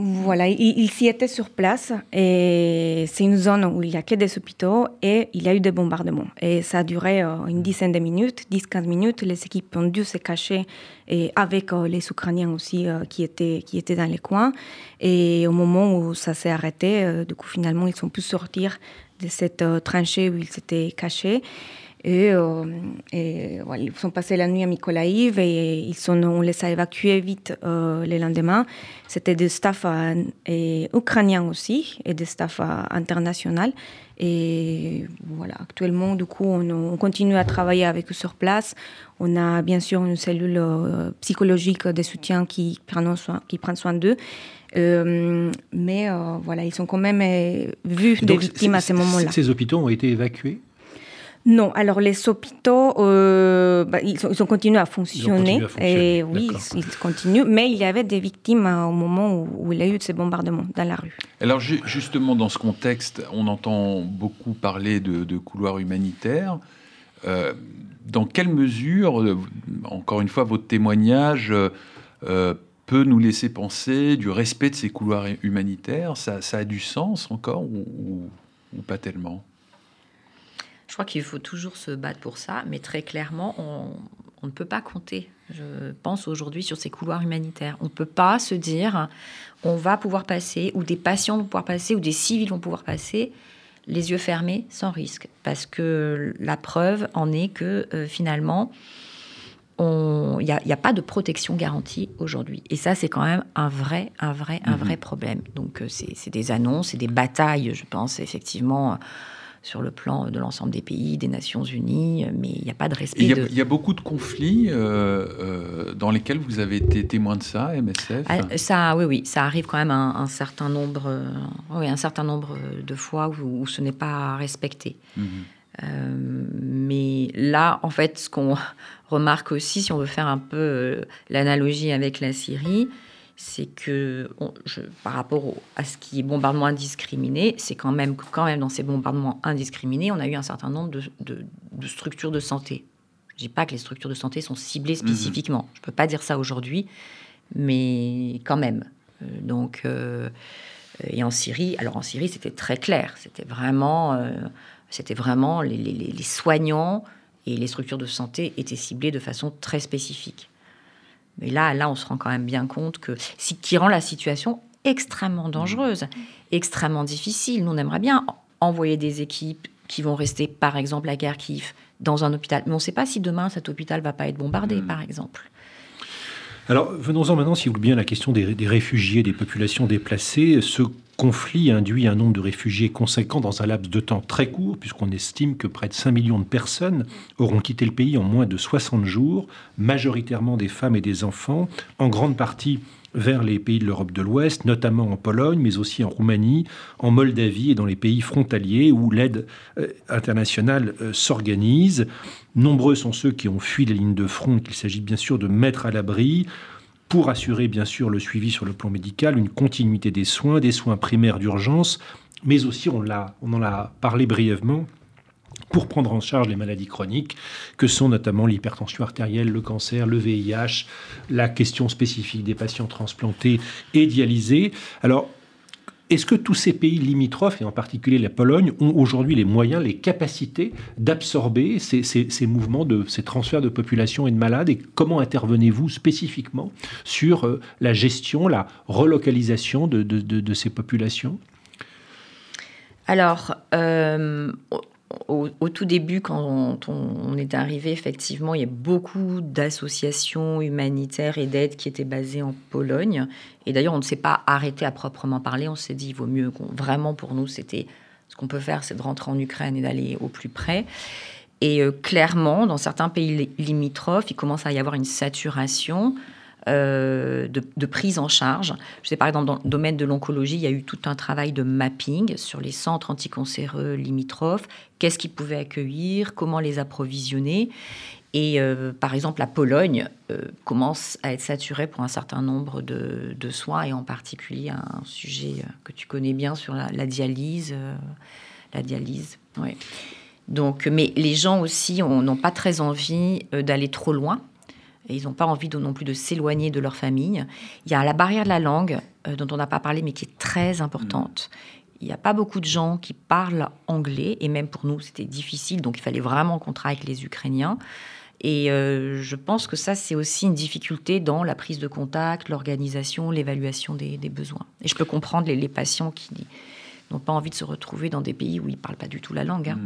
Voilà, il, s'y était sur place et c'est une zone où il n'y a que des hôpitaux et il y a eu des bombardements. Et ça a duré euh, une dizaine de minutes, 10-15 minutes. Les équipes ont dû se cacher et avec euh, les Ukrainiens aussi euh, qui, étaient, qui étaient dans les coins. Et au moment où ça s'est arrêté, du coup, finalement, ils ont pu sortir de cette tranchée où ils s'étaient cachés. Et, euh, et voilà, ils sont passés la nuit à Mykolaiv et ils sont, on les a évacués vite euh, le lendemain. C'était des staff et ukrainiens aussi et des staff euh, internationaux. Et voilà, actuellement, du coup, on, on continue à travailler avec eux sur place. On a bien sûr une cellule euh, psychologique de soutien qui prend soin, qui prend soin d'eux. Euh, mais euh, voilà, ils sont quand même vus des victimes à c- ce moment-là. Ces hôpitaux ont été évacués? Non, alors les hôpitaux, euh, bah, ils, ont, ils ont continué à fonctionner. continué à fonctionner, et oui, ils, ils continuent. Mais il y avait des victimes euh, au moment où, où il y a eu de ces bombardements dans la rue. Alors ju- justement, dans ce contexte, on entend beaucoup parler de, de couloirs humanitaires. Euh, dans quelle mesure, euh, encore une fois, votre témoignage peut nous laisser penser du respect de ces couloirs humanitaires? Ça, ça a du sens encore ou, ou- ou pas tellement? Je crois qu'il faut toujours se battre pour ça, mais très clairement, on, on ne peut pas compter, je pense aujourd'hui, sur ces couloirs humanitaires. On ne peut pas se dire, on va pouvoir passer, ou des patients vont pouvoir passer, ou des civils vont pouvoir passer, les yeux fermés, sans risque. Parce que la preuve en est que euh, finalement, il n'y a, pas de protection garantie aujourd'hui. Et ça, c'est quand même un vrai, un vrai, un Mhm. vrai problème. Donc, euh, c'est des annonces, c'est des batailles, je pense, effectivement, sur le plan de l'ensemble des pays, des Nations Unies, euh, mais il n'y a pas de respect Il y, a- de... il y a beaucoup de conflits euh, euh, dans lesquels vous avez été témoin de ça, MSF Ah, Ça, oui, oui, ça arrive quand même un, un certain nombre, euh, oui, un certain nombre de fois où, où ce n'est pas respecté. Mhm. Euh, mais là, en fait, ce qu'on remarque aussi, si on veut faire un peu euh, l'analogie avec la Syrie, c'est que on- je- par rapport au- à ce qui est bombardement indiscriminé, c'est quand même quand même dans ces bombardements indiscriminés, on a eu un certain nombre de, de- de structures de santé. Je dis pas que les structures de santé sont ciblées spécifiquement. Je peux pas dire ça aujourd'hui, mais quand même. Euh, donc, euh, et en Syrie, alors en Syrie, c'était très clair. C'était vraiment, euh, c'était vraiment les- les- les soignants et les structures de santé étaient ciblées de façon très spécifique. Mais là, là, on se rend quand même bien compte que, ce qui rend la situation extrêmement dangereuse, extrêmement difficile. Nous, on aimerait bien envoyer des équipes qui vont rester, par exemple, à Kharkiv, dans un hôpital. Mais on ne sait pas si demain, cet hôpital va pas être bombardé, par exemple. Alors, venons-en maintenant, si vous voulez bien, à la question des, des réfugiés, des populations déplacées. Ce conflit induit un nombre de réfugiés conséquent dans un laps de temps très court, puisqu'on estime que près de 5 millions de personnes auront quitté le pays en moins de 60 jours, majoritairement des femmes et des enfants, en grande partie vers les pays de l'Europe de l'Ouest, notamment en Pologne, mais aussi en Roumanie, en Moldavie et dans les pays frontaliers où l'aide euh, internationale euh, s'organise. Nombreux sont ceux qui ont fui les lignes de front qu'il s'agit bien sûr de mettre à l'abri pour assurer bien sûr le suivi sur le plan médical, une continuité des soins, des soins primaires d'urgence, mais aussi, on, l'a, on en a parlé brièvement, pour prendre en charge les maladies chroniques, que sont notamment l'hypertension artérielle, le cancer, le VIH, la question spécifique des patients transplantés et dialysés. Alors, est-ce que tous ces pays limitrophes, et en particulier la Pologne, ont aujourd'hui les moyens, les capacités d'absorber ces, mouvements, ces transferts de population et de malades? Et comment intervenez-vous spécifiquement sur euh, la gestion, la relocalisation de ces populations? Alors, euh, au, tout début, quand on, est arrivé, effectivement, il y a beaucoup d'associations humanitaires et d'aide qui étaient basées en Pologne. Et d'ailleurs, on ne s'est pas arrêté à proprement parler. On s'est dit, il vaut mieux qu'on. Vraiment, pour nous, c'était. Ce qu'on peut faire, c'est de rentrer en Ukraine et d'aller au plus près. Et euh, clairement, dans certains pays li- limitrophes, il commence à y avoir une saturation. Euh, de, prise en charge. Je sais par exemple dans le domaine de l'oncologie, il y a eu tout un travail de mapping sur les centres anticancéreux limitrophes, qu'est-ce qu'ils pouvaient accueillir, comment les approvisionner? Et euh, par exemple, la Pologne euh, commence à être saturée pour un certain nombre de, soins, et en particulier un sujet que tu connais bien sur la, dialyse. la dialyse, ouais. Donc, mais les gens aussi ont- n'ont pas très envie d'aller trop loin. Et ils n'ont pas envie non plus de s'éloigner de leur famille. Il y a la barrière de la langue, euh, dont on n'a pas parlé, mais qui est très importante. Il n'y a pas beaucoup de gens qui parlent anglais, et même pour nous, c'était difficile, donc il fallait vraiment qu'on travaille avec les Ukrainiens. Et euh, je pense que ça, c'est aussi une difficulté dans la prise de contact, l'organisation, l'évaluation des, des besoins. Et je peux comprendre les, les patients qui n'ont pas envie de se retrouver dans des pays où ils ne parlent pas du tout la langue. hein.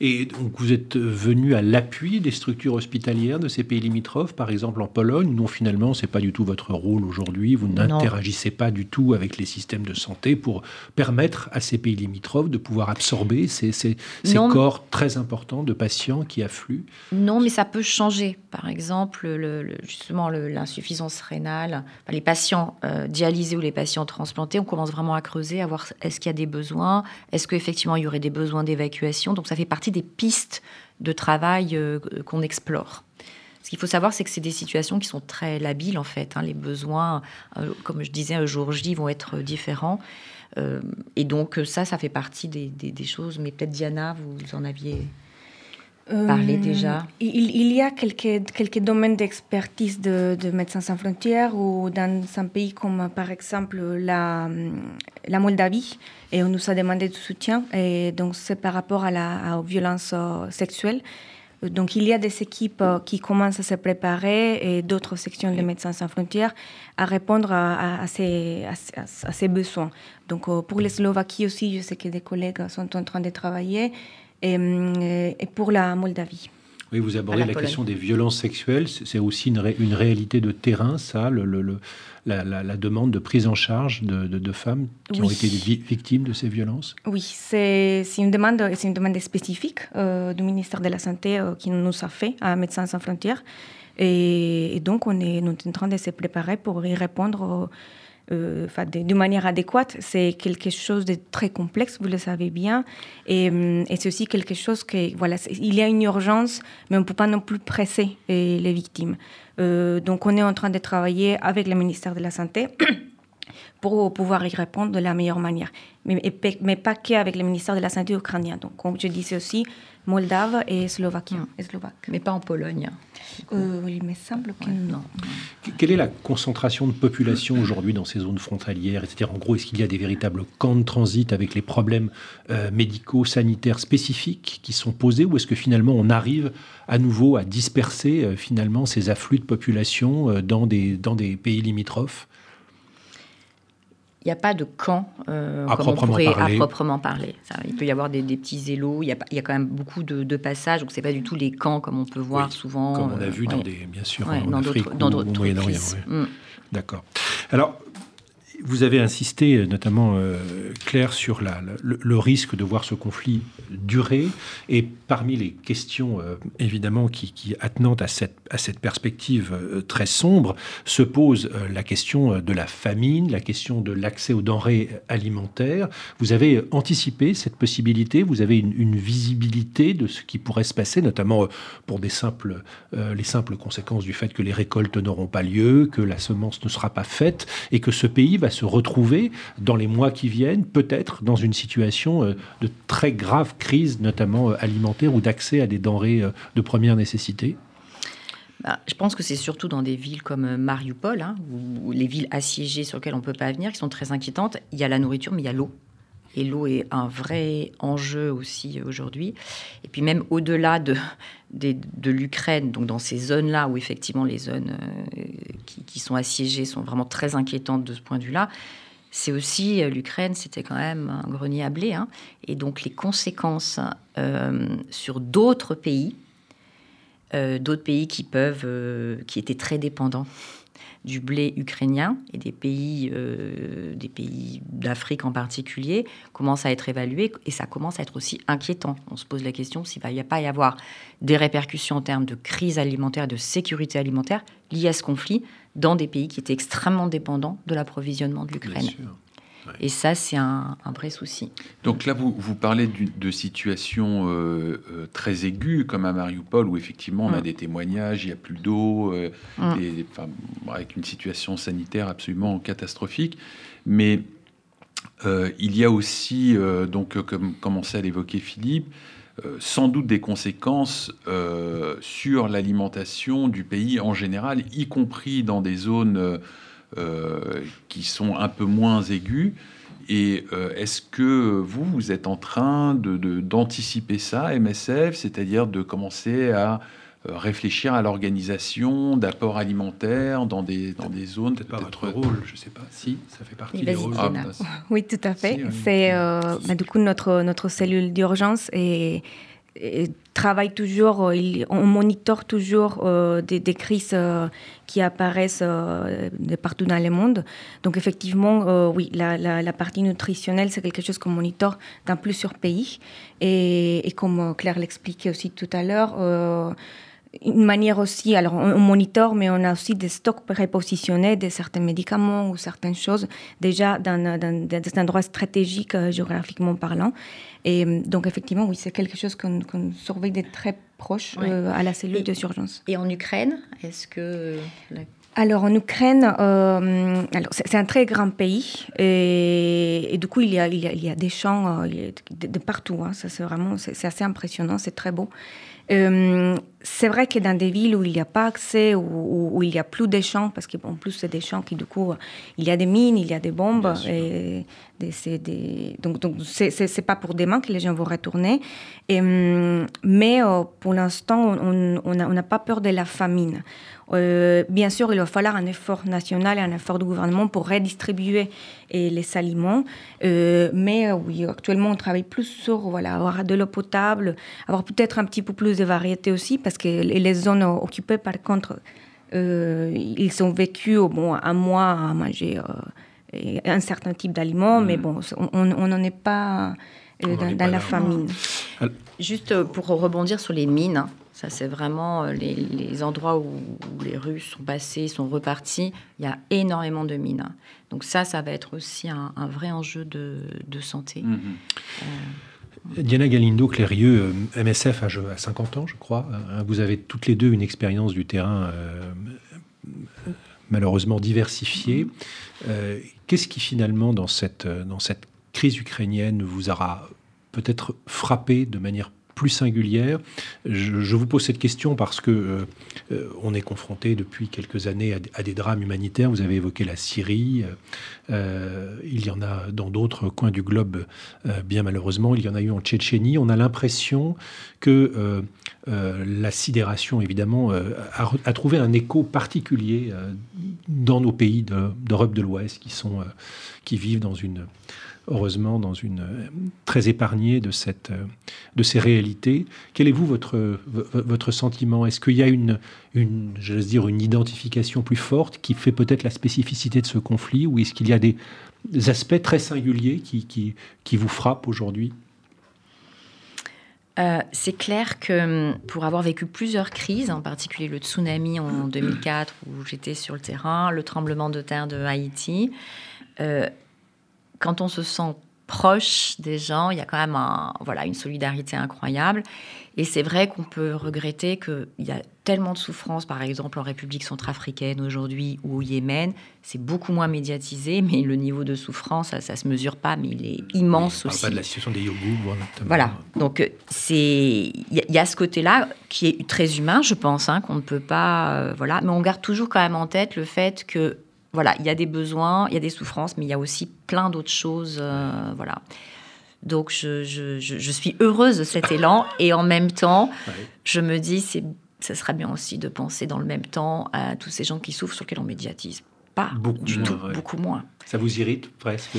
Et donc vous êtes venu à l'appui des structures hospitalières de ces pays limitrophes, par exemple en Pologne, non finalement c'est pas du tout votre rôle aujourd'hui, vous n'interagissez pas du tout avec les systèmes de santé pour permettre à ces pays limitrophes de pouvoir absorber ces, ces- ces Non. corps très importants de patients qui affluent. Non, mais ça peut changer. Par exemple, le- le- justement, l'insuffisance rénale, enfin, les patients euh, dialysés ou les patients transplantés, on commence vraiment à creuser, à voir est-ce qu'il y a des besoins, est-ce qu'effectivement il y aurait des besoins d'évacuation. Donc ça fait partie des pistes de travail euh, qu'on explore. Ce qu'il faut savoir, c'est que c'est des situations qui sont très labiles, en fait. hein. Les besoins, euh, comme je disais, un jour J, vont être différents. Euh, et donc, ça, ça fait partie des, choses. Mais peut-être, Diana, vous en aviez parlé Euh, déjà. Il, il y a quelques, quelques domaines d'expertise de, de Médecins sans frontières ou dans un pays comme par exemple la, la Moldavie, et on nous a demandé du soutien, et donc c'est par rapport à la, aux violences euh, sexuelles. Euh, Donc il y a des équipes qui commencent à se préparer et d'autres sections de Médecins sans frontières à répondre à, à- à ces, à ces- besoins. Donc pour les Slovaquie aussi, je sais que des collègues sont en train de travailler et, hum, et pour la Moldavie. Oui, vous abordez la question des violences sexuelles. C'est aussi une, ré- une réalité de terrain, ça, le, le- le- la, la- la demande de prise en charge de, de- de femmes qui ont été vi- victimes de ces violences? Oui, c'est une demande, c'est une demande spécifique euh, du ministère de la Santé euh, qui nous a fait à Médecins sans frontières. Et, et donc, on est, nous sommes en train de se préparer pour y répondre euh, euh, de, manière adéquate. C'est quelque chose de très complexe, vous le savez bien. Et, hum, c'est aussi quelque chose que, voilà, il y a une urgence, mais on ne peut pas non plus presser euh, les victimes. Euh, donc, on est en train de travailler avec le ministère de la Santé pour pouvoir y répondre de la meilleure manière. Mais, mais pas qu'avec le ministère de la Santé ukrainien. Donc, comme je disais aussi, Moldave et Slovaquien. Et Slovaque. Mais pas en Pologne. Euh, il me semble que non. Que- Quelle est la concentration de population aujourd'hui dans ces zones frontalières? C'est-à-dire, en gros, est-ce qu'il y a des véritables camps de transit avec les problèmes euh, médicaux, sanitaires spécifiques qui sont posés Ou est-ce que finalement on arrive à nouveau à disperser euh, finalement ces afflux de population euh, dans, des, dans des pays limitrophes? N'y a pas de camp euh, À comme on proprement pourrait parler. à proprement parler. Ça, il peut y avoir des, des petits élos, il y, a, pas- il y a quand même beaucoup de, de passages, donc c'est pas du tout les camps comme on peut voir Oui, souvent. Comme on a euh, vu dans ouais. des, bien sûr, Ouais, en dans Afrique ou Moyen-Orient. Mm. D'accord. Alors, vous avez insisté, euh, notamment euh, Claire, sur le, risque de voir ce conflit durer. Et parmi les questions, euh, évidemment, qui, qui attenantes à cette, perspective euh, très sombre, se pose la question de la famine, la question de l'accès aux denrées alimentaires. Vous avez anticipé cette possibilité, vous avez une, visibilité de ce qui pourrait se passer, notamment pour les simples conséquences du fait que les récoltes n'auront pas lieu, que la semence ne sera pas faite, et que ce pays va se retrouver dans les mois qui viennent, peut-être dans une situation euh, de très grave crise, notamment euh, alimentaire ou d'accès à des denrées euh, de première nécessité? Bah, je pense que c'est surtout dans des villes comme Mariupol, hein, ou les villes assiégées sur lesquelles on ne peut pas venir, qui sont très inquiétantes. Il y a la nourriture, mais il y a l'eau. Et l'eau est un vrai enjeu aussi aujourd'hui. Et puis même au-delà de, l'Ukraine, donc dans ces zones-là où effectivement les zones euh, qui, sont assiégées sont vraiment très inquiétantes de ce point de vue-là, c'est aussi euh, l'Ukraine, c'était quand même un grenier à blé. hein. et donc les conséquences euh, sur d'autres pays, d'autres pays qui peuvent, qui étaient très dépendants du blé ukrainien et des pays, euh, des pays d'Afrique en particulier commencent à être évalués et ça commence à être aussi inquiétant. On se pose la question s'il va y a pas y avoir des répercussions en termes de crise alimentaire, de sécurité alimentaire liées à ce conflit dans des pays qui étaient extrêmement dépendants de l'approvisionnement de Bien l'Ukraine. Et ça, c'est un, un vrai souci. Donc là, vous, vous parlez de situations euh, euh, très aiguës, comme à Mariupol, où effectivement on a Mm. des témoignages, il n'y a plus d'eau, euh, Mm. avec une situation sanitaire absolument catastrophique. Mais il y a aussi, donc, comme commençait à l'évoquer Philippe, euh, sans doute des conséquences euh, sur l'alimentation du pays en général, y compris dans des zones qui sont un peu moins aiguës. Et euh, est-ce que vous, vous êtes en train de- de- d'anticiper ça, MSF, c'est-à-dire de commencer à euh, réfléchir à l'organisation d'apports alimentaires dans des, dans des zones Peut-être pas votre rôle, je sais pas. Si, ça fait partie Oui, des rôles. Bah, c'est- Oui, tout à fait. Si. C'est euh, bah, du coup notre notre cellule d'urgence et travaille toujours. euh, on monitore toujours euh, des, crises euh, qui apparaissent de partout dans le monde. Donc effectivement, oui, la, partie nutritionnelle c'est quelque chose qu'on monitore dans plusieurs pays et, comme Claire l'expliquait aussi tout à l'heure. Euh, une manière aussi, alors on, on monitore, mais on a aussi des stocks prépositionnés de certains médicaments ou certaines choses déjà dans, dans des endroits stratégiques euh, géographiquement parlant. Et euh, donc effectivement, oui, c'est quelque chose qu'on surveille de très proche Ouais. euh, à la cellule Et- des urgences. Et en Ukraine, est-ce que la- Alors en Ukraine, euh, c'est un très grand pays et, et du coup il y a, il y a, il y a des champs euh, de, de partout. hein. C'est vraiment c'est assez impressionnant, c'est très beau. Euh, c'est vrai que dans des villes où il n'y a pas accès, où, où- où il n'y a plus de champs, parce qu'en plus c'est des champs qui du coup il y a des mines, il y a des bombes et des, des- donc donc c'est pas pour demain que les gens vont retourner. Et, hum, mais euh, pour l'instant on on n'a on n'a pas peur de la famine. Euh, bien sûr, il va falloir un effort national et un effort du gouvernement pour redistribuer euh, les aliments. Euh, mais euh, oui, actuellement, on travaille plus sur voilà, avoir de l'eau potable, avoir peut-être un petit peu plus de variété aussi, parce que les zones occupées, par contre, euh, ils ont vécu au bon, un mois à manger euh, un certain type d'aliments, mais bon, on n'en est pas euh, dans, est dans pas la famine. Juste pour rebondir sur les mines, hein, ça c'est vraiment euh, les, les endroits où, où les Russes sont passés, sont repartis. Il y a énormément de mines. hein. Donc ça, ça va être aussi un, un vrai enjeu de, de santé. Mhm. Diana Galindo, Clérieux, euh, MSF à, à 50 ans, je crois. Euh, Vous avez toutes les deux une expérience du terrain euh, malheureusement diversifiée. Euh, Qu'est-ce qui finalement, dans cette, euh, dans cette crise ukrainienne, vous aura peut-être frappé de manière plus singulière je, vous pose cette question parce que euh, euh, on est confronté depuis quelques années à, des- drames humanitaires. Vous avez évoqué la Syrie. euh, il y en a dans d'autres coins du globe, bien malheureusement. Il y en a eu en Tchétchénie. On a l'impression que la sidération, évidemment, a, trouvé un écho particulier dans nos pays de- d'Europe de l'Ouest qui sont, qui vivent dans une, heureusement, dans une euh, très épargnée de cette, euh, de ces réalités. Quel est vous votre, votre sentiment? Est-ce qu'il y a une, une, dire, une identification plus forte qui fait peut-être la spécificité de ce conflit, ou est-ce qu'il y a des, aspects très singuliers qui, qui, qui vous frappent aujourd'hui? Euh, c'est clair que hum, pour avoir vécu plusieurs crises, en particulier le tsunami en 2004 où j'étais sur le terrain, le tremblement de terre de Haïti, quand on se sent proche des gens, il y a quand même un, voilà, une solidarité incroyable. Et c'est vrai qu'on peut regretter qu'il y a tellement de souffrances, par exemple en République centrafricaine aujourd'hui ou au Yémen, c'est beaucoup moins médiatisé, mais le niveau de souffrance, ça, ça se mesure pas, mais il est immense On parle aussi. pas de la situation des Yogous, notamment. Voilà, donc euh, c'est il y, a- il y a ce côté-là qui est très humain, je pense, hein, qu'on ne peut pas, euh, voilà, mais on garde toujours quand même en tête le fait que voilà, il y a des besoins, il y a des souffrances, mais il y a aussi plein d'autres choses, euh, voilà. Donc je, je, je, je suis heureuse de cet élan et en même temps, Ouais. je me dis c'est ça serait bien aussi de penser dans le même temps à tous ces gens qui souffrent sur lesquels on médiatise pas Beaucoup du moins, tout, ouais. beaucoup moins. Ça vous irrite presque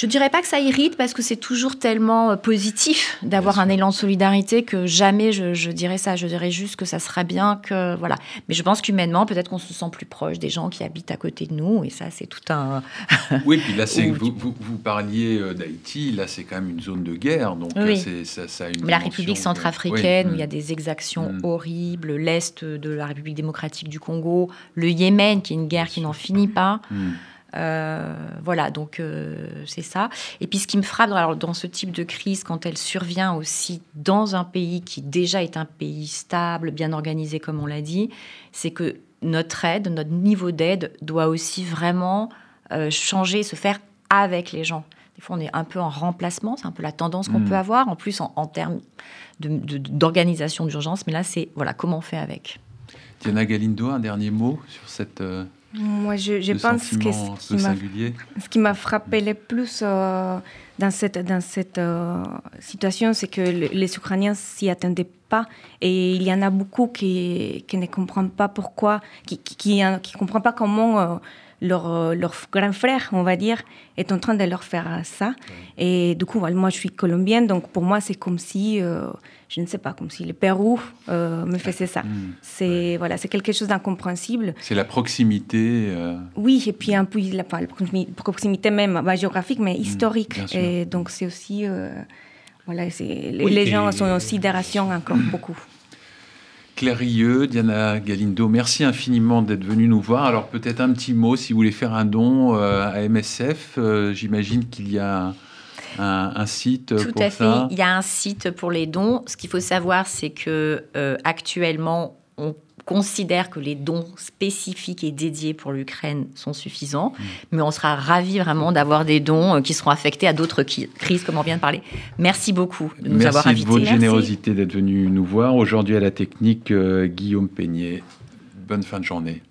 Je dirais pas que ça irrite parce que c'est toujours tellement euh, positif d'avoir un élan de solidarité que jamais je, je dirais ça. Je dirais juste que ça sera bien que voilà. Mais je pense qu'humainement, peut-être qu'on se sent plus proche des gens qui habitent à côté de nous et ça, c'est tout un. Oui, puis là, c'est, Ou- vous, vous, vous parliez euh, d'Haïti, là, c'est quand même une zone de guerre, donc Oui. euh, ça, ça a une la République centrafricaine, Oui, où il y a des exactions Mm. horribles, l'Est de la République démocratique du Congo, le Yémen, qui est une guerre qui n'en finit pas. Mm. Euh, voilà, donc euh, c'est ça. Et puis ce qui me frappe dans, alors, dans ce type de crise, quand elle survient aussi dans un pays qui déjà est un pays stable, bien organisé, comme on l'a dit, c'est que notre aide, notre niveau d'aide doit aussi vraiment euh, changer, se faire avec les gens. Des fois, on est un peu en remplacement, c'est un peu la tendance qu'on Mm. peut avoir, en plus en, en termes d'organisation d'urgence, mais là, c'est voilà, comment on fait avec. Diana Galindo, un dernier mot sur cette Moi, je, pense que ce qui m'a frappé le plus euh, dans cette, dans cette euh, situation, c'est que le- les Ukrainiens s'y attendaient pas. Et il y en a beaucoup qui, qui ne comprennent pas pourquoi, qui qui comprennent pas comment euh, leur, euh, leur grand frère, on va dire, est en train de leur faire ça. Et du coup, moi, je suis colombienne, donc pour moi, c'est comme si, euh, je ne sais pas, comme si le Pérou euh, me faisait ça. Mm. C'est voilà, c'est quelque chose d'incompréhensible. C'est la proximité. euh, Oui, et puis un peu la, la proximi- proximité même bah, géographique, mais historique. bien sûr. et donc c'est aussi, voilà, les, les et- gens sont en sidération encore beaucoup. Claire Rieux, Diana Galindo, merci infiniment d'être venue nous voir. Alors peut-être un petit mot, si vous voulez faire un don euh, à MSF, euh, j'imagine qu'il y a un, site Tout pour à fait. Il y a un site pour les dons. Ce qu'il faut savoir, c'est que euh, actuellement, on considère que les dons spécifiques et dédiés pour l'Ukraine sont suffisants, Mm. mais on sera ravis vraiment d'avoir des dons euh, qui seront affectés à d'autres crises, comme on vient de parler. Merci beaucoup de nous Merci avoir de invités. votre Merci. générosité d'être venu nous voir. Aujourd'hui à la technique, euh, Guillaume Peignet. Bonne fin de journée.